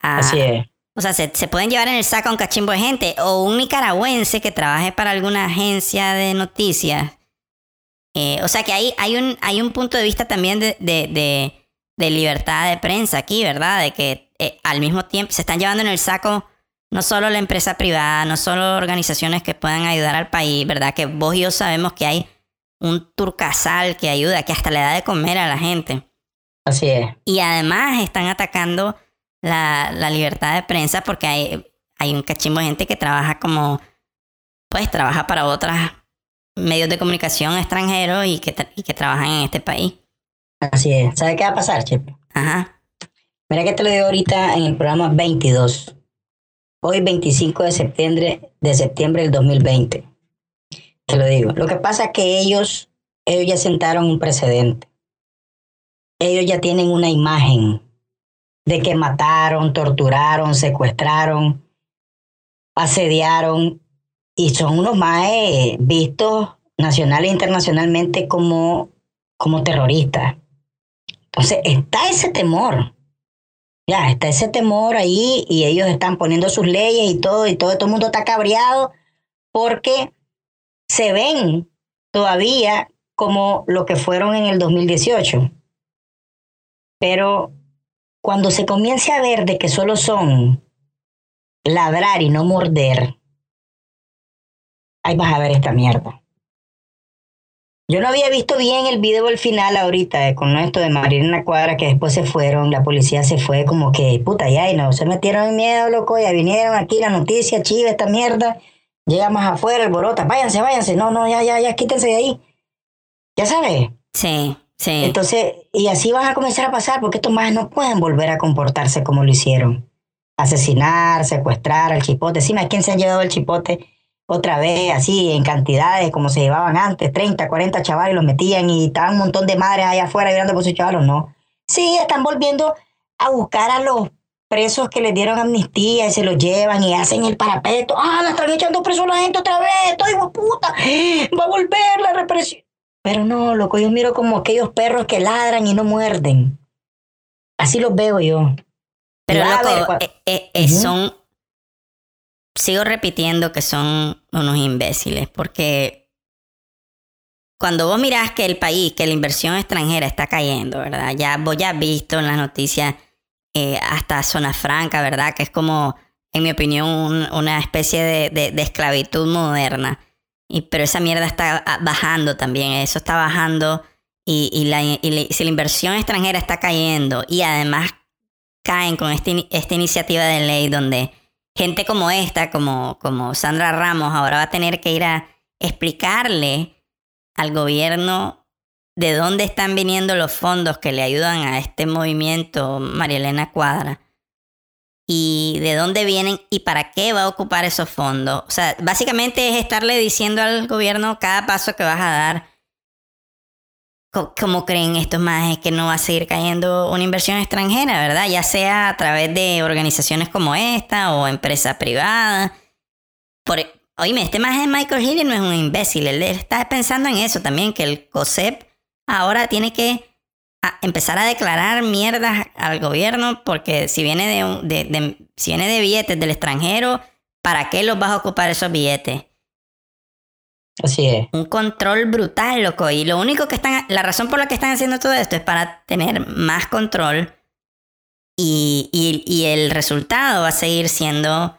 Así es. O sea, se, pueden llevar en el saco a un cachimbo de gente. O un nicaragüense que trabaje para alguna agencia de noticias. Eh, o sea que hay, hay, un, hay un punto de vista también de, de, de, libertad de prensa aquí, ¿verdad? De que eh, al mismo tiempo se están llevando en el saco no solo la empresa privada, no solo organizaciones que puedan ayudar al país, ¿verdad? Que vos y yo sabemos que hay un turcasal que ayuda, que hasta le da de comer a la gente. Así es. Y además están atacando la, la libertad de prensa porque hay, hay un cachimbo de gente que trabaja como, pues trabaja para otros medios de comunicación extranjeros y que, y que trabajan en este país. Así es. ¿Sabes qué va a pasar, Chip? Ajá. Mira que te lo digo ahorita en el programa 22. Hoy 25 de septiembre, de septiembre del 2020. Te lo digo. Lo que pasa es que ellos, ellos ya sentaron un precedente ellos ya tienen una imagen de que mataron, torturaron, secuestraron, asediaron y son unos más vistos nacional e internacionalmente como, como terroristas. Entonces está ese temor. Ya, está ese temor ahí y ellos están poniendo sus leyes y todo, y todo, todo el mundo está cabreado porque se ven todavía como lo que fueron en el 2018. Pero cuando se comience a ver de que solo son ladrar y no morder, ahí vas a ver esta mierda. Yo no había visto bien el video del final ahorita con esto de Marilena Cuadra que después se fueron, la policía se fue como que puta ya y no se metieron en miedo, loco, ya vinieron aquí la noticia, chiva esta mierda, llega más afuera el borota, váyanse, váyanse, no, no, ya, ya, ya, quítense de ahí. Ya sabes. Sí. Sí. Entonces, y así vas a comenzar a pasar porque estos más no pueden volver a comportarse como lo hicieron. Asesinar, secuestrar al chipote. Encima, ¿a quién se han llevado el chipote otra vez así en cantidades como se llevaban antes? 30, 40 chavales los metían y estaban un montón de madres allá afuera mirando por sus chavalos. No. Sí, están volviendo a buscar a los presos que les dieron amnistía y se los llevan y hacen el parapeto. Ah, la están echando preso a la gente otra vez. Estoy puta. Va a volver la represión. Pero no, loco, yo miro como aquellos perros que ladran y no muerden. Así los veo yo. Pero loco, eh, eh, eh, son... Sigo repitiendo que son unos imbéciles, porque cuando vos mirás que el país, que la inversión extranjera está cayendo, ¿verdad? Ya vos ya has visto en las noticias hasta zona franca, ¿verdad? Que es como, en mi opinión, una especie de, esclavitud moderna y, pero esa mierda está ah, bajando también, eso está bajando y si la inversión extranjera está cayendo y además caen con este, esta iniciativa de ley donde gente como esta, como, como Sandra Ramos, ahora va a tener que ir a explicarle al gobierno de dónde están viniendo los fondos que le ayudan a este movimiento María Elena Cuadra y de dónde vienen y para qué va a ocupar esos fondos. O sea, básicamente es estarle diciendo al gobierno cada paso que vas a dar. ¿Cómo creen estos más que no va a seguir cayendo una inversión extranjera, verdad? Ya sea a través de organizaciones como esta o empresa privada. Por, oíme, este más de Michael Healy no es un imbécil. Él, está pensando en eso también, que el COSEP ahora tiene que empezar a declarar mierdas al gobierno porque si viene de, si viene de billetes del extranjero, ¿para qué los vas a ocupar esos billetes? Así es. Un control brutal, loco. Y lo único que están, la razón por la que están haciendo todo esto es para tener más control. Y, y el resultado va a seguir siendo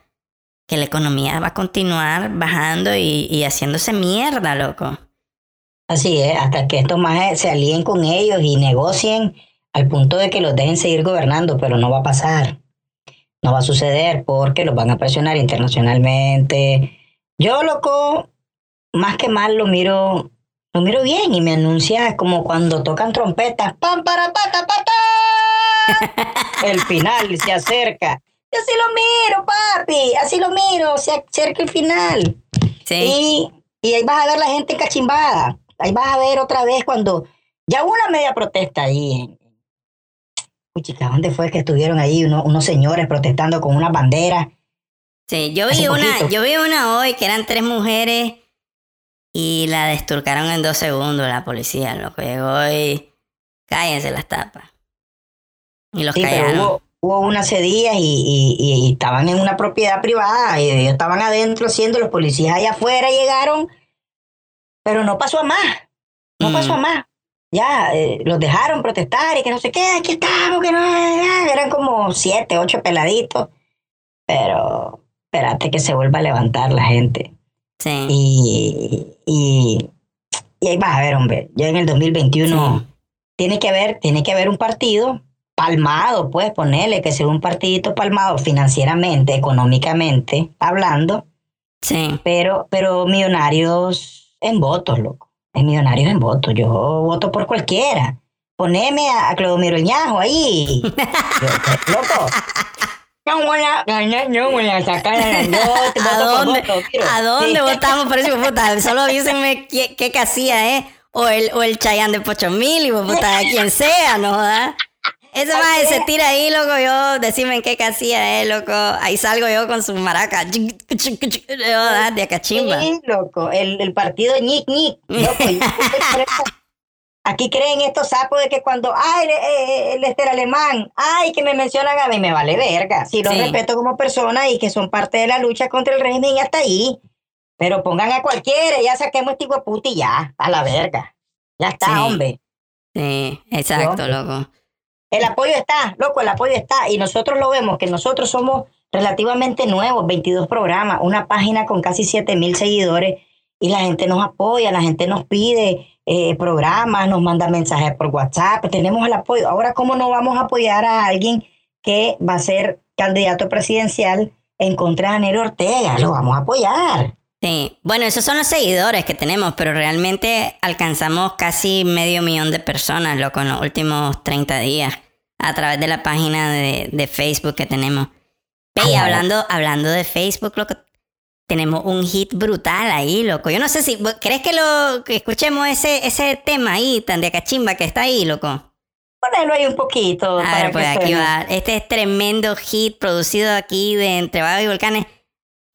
que la economía va a continuar bajando y, y haciéndose mierda, loco. Así es, hasta que estos más se alíen con ellos y negocien al punto de que los dejen seguir gobernando, pero no va a pasar. No va a suceder porque los van a presionar internacionalmente. Yo, loco, más que mal lo miro, lo miro bien y me anuncia como cuando tocan trompetas. ¡Pam, para, pata, pata! El final se acerca. Yo así lo miro, papi, así lo miro, se acerca el final. Sí. Y, ahí vas a ver la gente cachimbada. Ahí vas a ver otra vez cuando ya hubo una media protesta ahí. Uy, chica, ¿dónde fue que estuvieron ahí unos señores protestando con una bandera? Sí, yo vi una, yo vi una hoy que eran tres mujeres y la desturcaron en dos segundos la policía, lo que llegó y cállense las tapas. Y los callaron hubo una hace días y, estaban en una propiedad privada y ellos estaban adentro haciendo, los policías allá afuera llegaron, pero no pasó a más, no pasó a mm. más. Ya, eh, los dejaron protestar y que no sé qué, aquí estamos, que no, eran como siete, ocho peladitos, pero espérate que se vuelva a levantar la gente. Sí. Y, y, ahí vas a ver, hombre, ya en el 2021 tiene que haber, tiene que haber un partido palmado, pues ponerle que sea un partidito palmado financieramente, económicamente hablando. Sí. Pero, pero millonarios en votos, loco. Es millonarios en votos. Yo voto por cualquiera. Poneme a, Clodomiro Ñajo ahí. loco. No, ¿A dónde, ¿A dónde votamos por eso? Puta, solo avísenme qué, qué casilla, ¿eh? O el, o el Chayán de Pocho Mil, y puta, quien sea, ¿no? Ese más se tira ahí, loco, yo, decime en qué casilla es, loco. Ahí salgo yo con su maraca. De acachimba. Sí, loco, el, el partido ñic ñic. Loco, Aquí creen estos sapos de que cuando, ay, el, Ester Alemán, ay, que me mencionan a mí, me vale verga. Si los respeto como persona y que son parte de la lucha contra el régimen, y hasta ahí. Pero pongan a cualquiera, ya saquemos este puti ya, a la verga. Ya está, hombre. Sí, exacto, loco. El apoyo está, loco, el apoyo está. Y nosotros lo vemos, que nosotros somos relativamente nuevos, 22 programas, una página con casi 7 mil seguidores y la gente nos apoya, la gente nos pide eh, programas, nos manda mensajes por WhatsApp, tenemos el apoyo. Ahora, ¿cómo no vamos a apoyar a alguien que va a ser candidato presidencial en contra de Ortega? Lo vamos a apoyar. Sí, bueno, esos son los seguidores que tenemos, pero realmente alcanzamos casi medio millón de personas, loco, en los últimos 30 días, a través de la página de, Facebook que tenemos. Y hablando, hablando de Facebook, loco, tenemos un hit brutal ahí, loco. Yo no sé si, ¿crees que lo que escuchemos ese, ese tema ahí, tan de cachimba que está ahí, loco? Ponelo ahí un poquito. A ver, pues aquí va. Este es tremendo hit producido aquí de Entre Vagos y Volcanes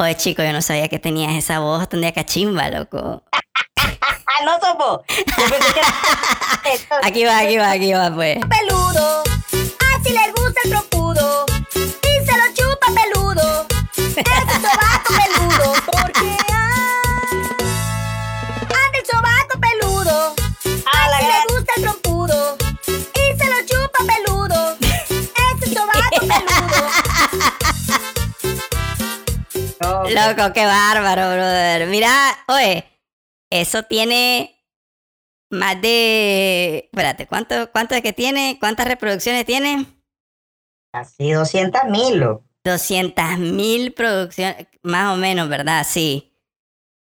Oye, chico, yo no sabía que tenías esa voz tan de cachimba, loco. no sopo. aquí va, aquí va, aquí va, pues. Peludo, así le gusta el tropudo. Y se lo chupa peludo. Ese Loco, qué bárbaro, brother. Mira, oye, eso tiene más de. Espérate, ¿cuánto, cuánto es que tiene? ¿Cuántas reproducciones tiene? Casi 200 mil. 200 mil producciones, más o menos, ¿verdad? Sí.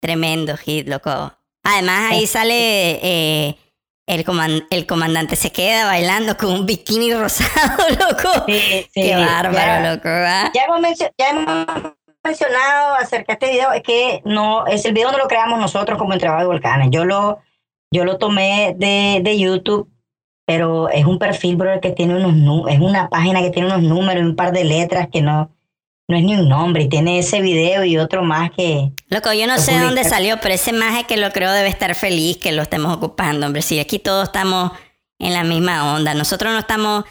Tremendo hit, loco. Además, ahí sale eh, el, el comandante se queda bailando con un bikini rosado, loco. Sí, Qué bárbaro, loco. Ya hemos, ya hemos mencionado acerca de este video es que no, es el video no lo creamos nosotros como Entre de Volcanes. Yo lo, yo lo tomé de, de YouTube, pero es un perfil, bro, que tiene unos, es una página que tiene unos números y un par de letras que no, no es ni un nombre y tiene ese video y otro más que... Loco, yo no sé dónde publica- salió, pero ese maje que lo creo debe estar feliz que lo estemos ocupando, hombre. Si aquí todos estamos en la misma onda. Nosotros no estamos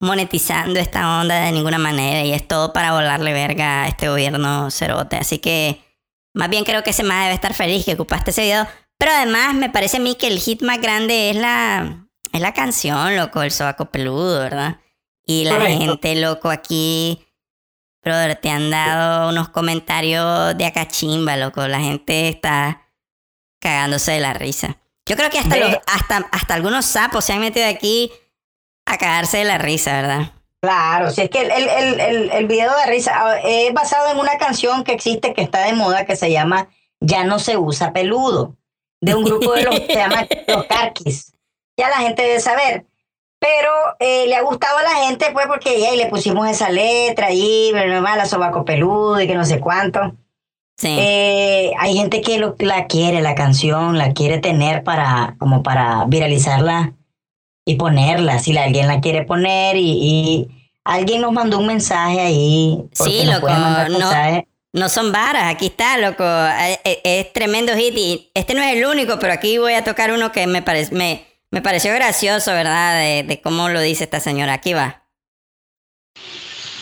monetizando esta onda de ninguna manera y es todo para volarle verga a este gobierno cerote. Así que más bien creo que ese maje debe estar feliz que ocupaste ese video. Pero además me parece a mí que el hit más grande es la, es la canción, loco, el sobaco peludo, ¿verdad? Y la Correcto. gente, loco, aquí Brother, te han dado unos comentarios de acá chimba, loco. La gente está cagándose de la risa. Yo creo que hasta, los, hasta, hasta algunos sapos se han metido aquí a cagarse de la risa, ¿verdad? Claro, si es que el, el, el, el, video de risa ah, es basado en una canción que existe, que está de moda, que se llama Ya no se usa peludo, de un grupo de los que se llama Los Carquis. Ya la gente debe saber. Pero eh, le ha gustado a la gente, pues, porque ya y le pusimos esa letra ahí, normal, la sobaco peludo y que no sé cuánto. Sí. Eh, hay gente que lo, la quiere, la canción, la quiere tener para, como para viralizarla y ponerla, si la- alguien la quiere poner y, y alguien nos mandó un mensaje ahí. Sí, loco, no-. No son varas, aquí está, loco. Eh, eh, Es, tremendo hit y este no es el único, pero aquí voy a tocar uno que me, parece me, me pareció gracioso, ¿verdad? De, de cómo lo dice esta señora. Aquí va.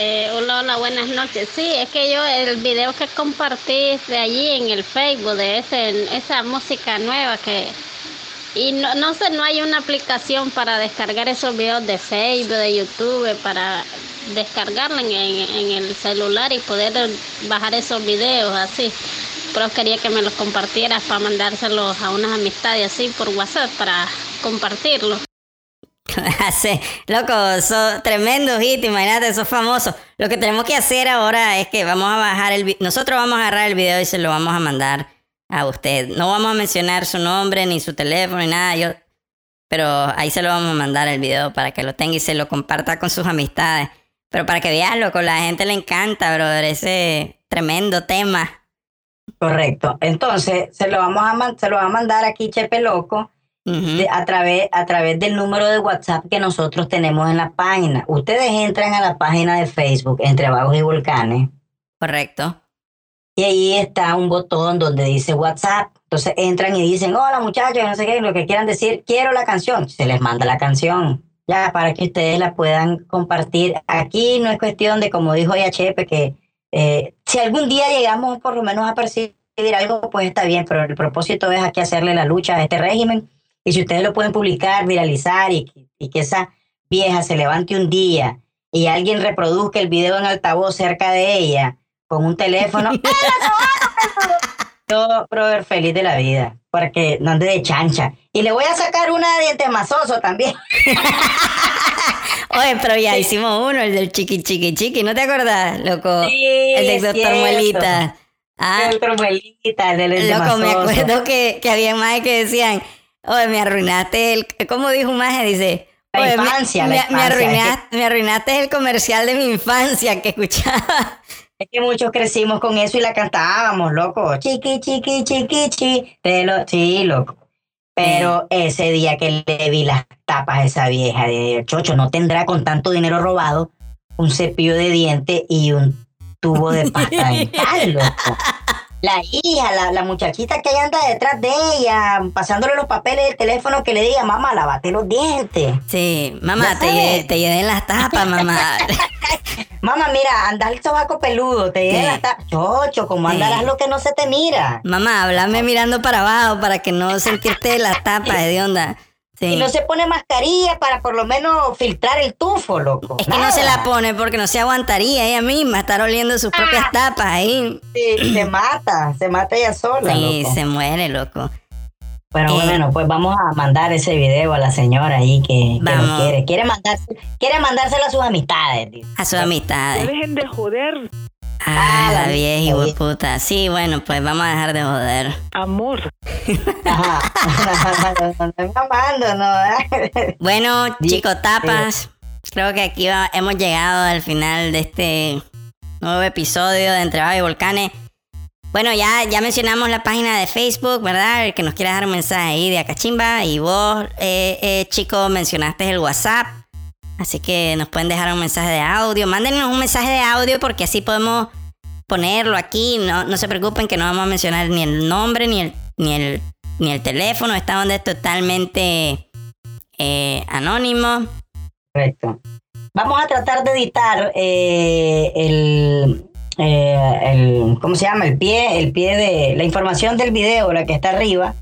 Eh, hola, hola, buenas noches. Sí, es que yo el video que compartí de allí en el Facebook de ese, esa música nueva que y no, no sé, no hay una aplicación para descargar esos videos de Facebook, de YouTube, para descargarla en, el celular y poder bajar esos videos así. Pero quería que me los compartieras para mandárselos a unas amistades así por WhatsApp para compartirlos. Hace, loco, son tremendos hit, imagínate, sos famosos. Lo que tenemos que hacer ahora es que vamos a bajar el nosotros vamos a agarrar el video y se lo vamos a mandar a usted. No vamos a mencionar su nombre, ni su teléfono, ni nada, yo, pero ahí se lo vamos a mandar el video para que lo tenga y se lo comparta con sus amistades. Pero para que veas, loco, la gente le encanta, brother, ese tremendo tema. Correcto. Entonces, se lo vamos a, se lo va a mandar aquí Chepe Loco de- a, través, a través del número de WhatsApp que nosotros tenemos en la página. Ustedes entran a la página de Facebook, Entre Vagos y Volcanes, Correcto. Y ahí está un botón donde dice WhatsApp. Entonces entran y dicen, hola muchachos, no sé qué, lo que quieran decir, quiero la canción. Se les manda la canción. Ya, para que ustedes la puedan compartir. Aquí no es cuestión de, como dijo ya Chepe, que eh, si algún día llegamos por lo menos a percibir algo, pues está bien, pero el propósito es aquí hacerle la lucha a este régimen. Y si ustedes lo pueden publicar, viralizar y, y que esa vieja se levante un día y alguien reproduzca el video en altavoz cerca de ella con un teléfono, yo, brother, feliz de la vida, porque no ande de chancha. Y le voy a sacar una de dientes mazoso también. Oye, pero ya hicimos uno, el del chiqui chiqui chiqui, ¿no te acordás, loco? Sí, el del doctor. Muelita. Ah, El tromuelita, el del loco, me acuerdo que, que había más que decían, oye, me arruinaste el... ¿Cómo dijo un maje? Dice... La "Oye, me- infancia, la me, me infancia, arruinaste, me arruinaste el comercial de mi infancia que escuchaba. Es que muchos crecimos con eso y la cantábamos, loco. Chiqui, chiqui, chiqui, chi. Te lo, sí, loco. Pero ese día que le vi las tapas a esa vieja de chocho, no tendrá con tanto dinero robado un cepillo de diente y un tubo de pasta dental, loco. La hija, la, la muchachita que anda detrás de ella, pasándole los papeles del teléfono que le diga, mamá, lavate los dientes. Sí, mamá, te, te las tapas, mamá. Mamá, mira, anda el sobaco peludo, te Sí. llega la ta- Chocho, ¿cómo Sí. andarás lo que no se te mira? mamá, háblame mirando para abajo para que no sentirte las tapas de onda. Sí. Y no se pone mascarilla para por lo menos filtrar el tufo, loco. Es que no se la pone porque no se aguantaría ella misma estar oliendo sus propias tapas ahí. Sí, se mata, se mata ella sola, Sí, loco. se muere, loco. Pero Eh. bueno, pues vamos a mandar ese video a la señora ahí que, que lo quiere. Quiere, mandarse, quiere mandárselo a sus amistades. tío. A sus amistades. Dejen de joder, Ah, la vieja vieja. puta. Sí, bueno, pues vamos a dejar de joder. amor. Ajá. no ¿no? Bueno, chicos, tapas. Creo que aquí va- hemos llegado al final de este nuevo episodio de Entre y Volcanes. Bueno, ya, ya mencionamos la página de Facebook, ¿verdad? El que nos quiera dar un mensaje ahí de Acachimba. Y vos, eh, eh, chico, mencionaste el WhatsApp. Así que nos pueden dejar un mensaje de audio. Mándenos un mensaje de audio porque así podemos ponerlo aquí. No, no se preocupen que no vamos a mencionar ni el nombre ni el, ni el, ni el teléfono. Esta onda es totalmente eh, anónimo. Correcto. Vamos a tratar de editar eh, el, eh, el, ¿cómo se llama? El pie, el pie de la información del video, la que está arriba,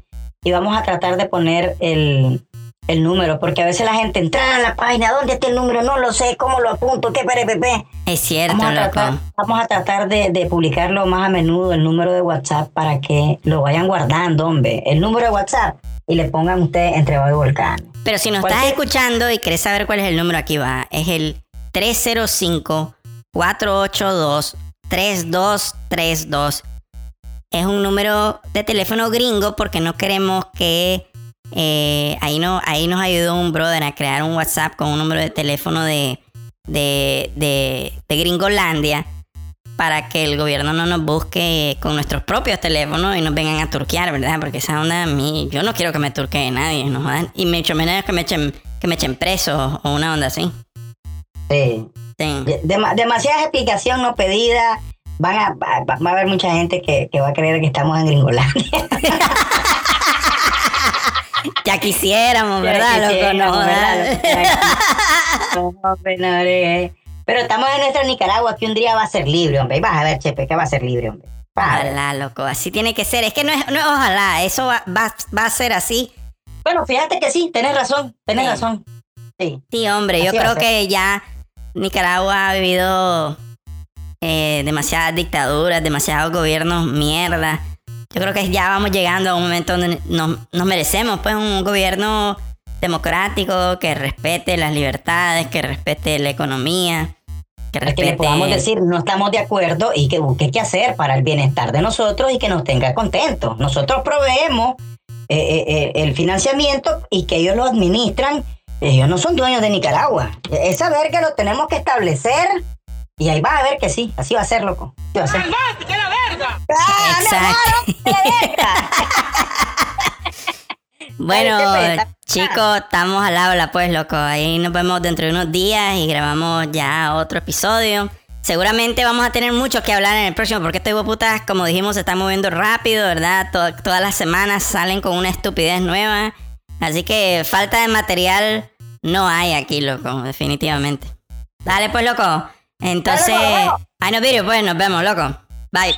y vamos a tratar de poner el, el número, porque a veces la gente entra a la página, ¿dónde está el número? No lo sé, ¿cómo lo apunto? ¿Qué perepepe? Es cierto, Vamos a loco. tratar, vamos a tratar de, de publicarlo más a menudo, el número de WhatsApp, para que lo vayan guardando, hombre. El número de WhatsApp y le pongan usted entre y volcán. Pero si nos estás escuchando y querés saber cuál es el número, aquí va. Es el 305-482-3232. Es un número de teléfono gringo porque no queremos que... eh, ahí, no, ahí nos ayudó un brother a crear un WhatsApp con un número de teléfono de, de, de, de Gringolandia para que el gobierno no nos busque con nuestros propios teléfonos y nos vengan a turquear, ¿verdad? Porque esa onda a mí, yo no quiero que me turquee nadie, ¿no? Y mucho menos que me echen, que me echen preso o una onda así. Sí. Sí. Dema- demasiada explicación no pedida. Van a, va, va a haber mucha gente que, que va a creer que estamos en Gringolandia. Ya quisiéramos, ¿verdad? Ya loco? quisiéramos, No, ¿verdad? jodan. No. Pero estamos en nuestra Nicaragua que un día va a ser libre, hombre. Y vas a ver, Chepe, que va a ser libre, hombre. Ojalá, loco. Así tiene que ser. Es que no es, no es ojalá. Eso va, va, va a ser así. Bueno, fíjate que sí, tenés razón, tenés Sí. razón. Sí. Sí, hombre. Yo Así creo que ya Nicaragua ha vivido eh, demasiadas dictaduras, demasiados gobiernos mierda. Yo creo que ya vamos llegando a un momento donde nos, nos merecemos pues un gobierno democrático que respete las libertades, que respete la economía, que Es que le respete... podamos decir, no estamos de acuerdo y que busque qué hacer para el bienestar de nosotros y que nos tenga contentos. Nosotros proveemos eh, eh, eh, el financiamiento y que ellos lo administran. Ellos no son dueños de Nicaragua. Es saber que lo tenemos que establecer y ahí vas a ver que sí, así va a ser, loco. Así va a ser. ¡Ah, Exacto. Bueno, Dale, Chepe, chicos, estamos al habla, pues, loco. Ahí nos vemos dentro de unos días y grabamos ya otro episodio. Seguramente vamos a tener mucho que hablar en el próximo, porque este putas, como dijimos, se está moviendo rápido, ¿verdad? To- todas las semanas salen con una estupidez nueva. Así que falta de material no hay aquí, loco, definitivamente. Dale, pues, loco. Entonces, Dale, loco. hay no vídeos, pues, nos vemos, loco. Bye.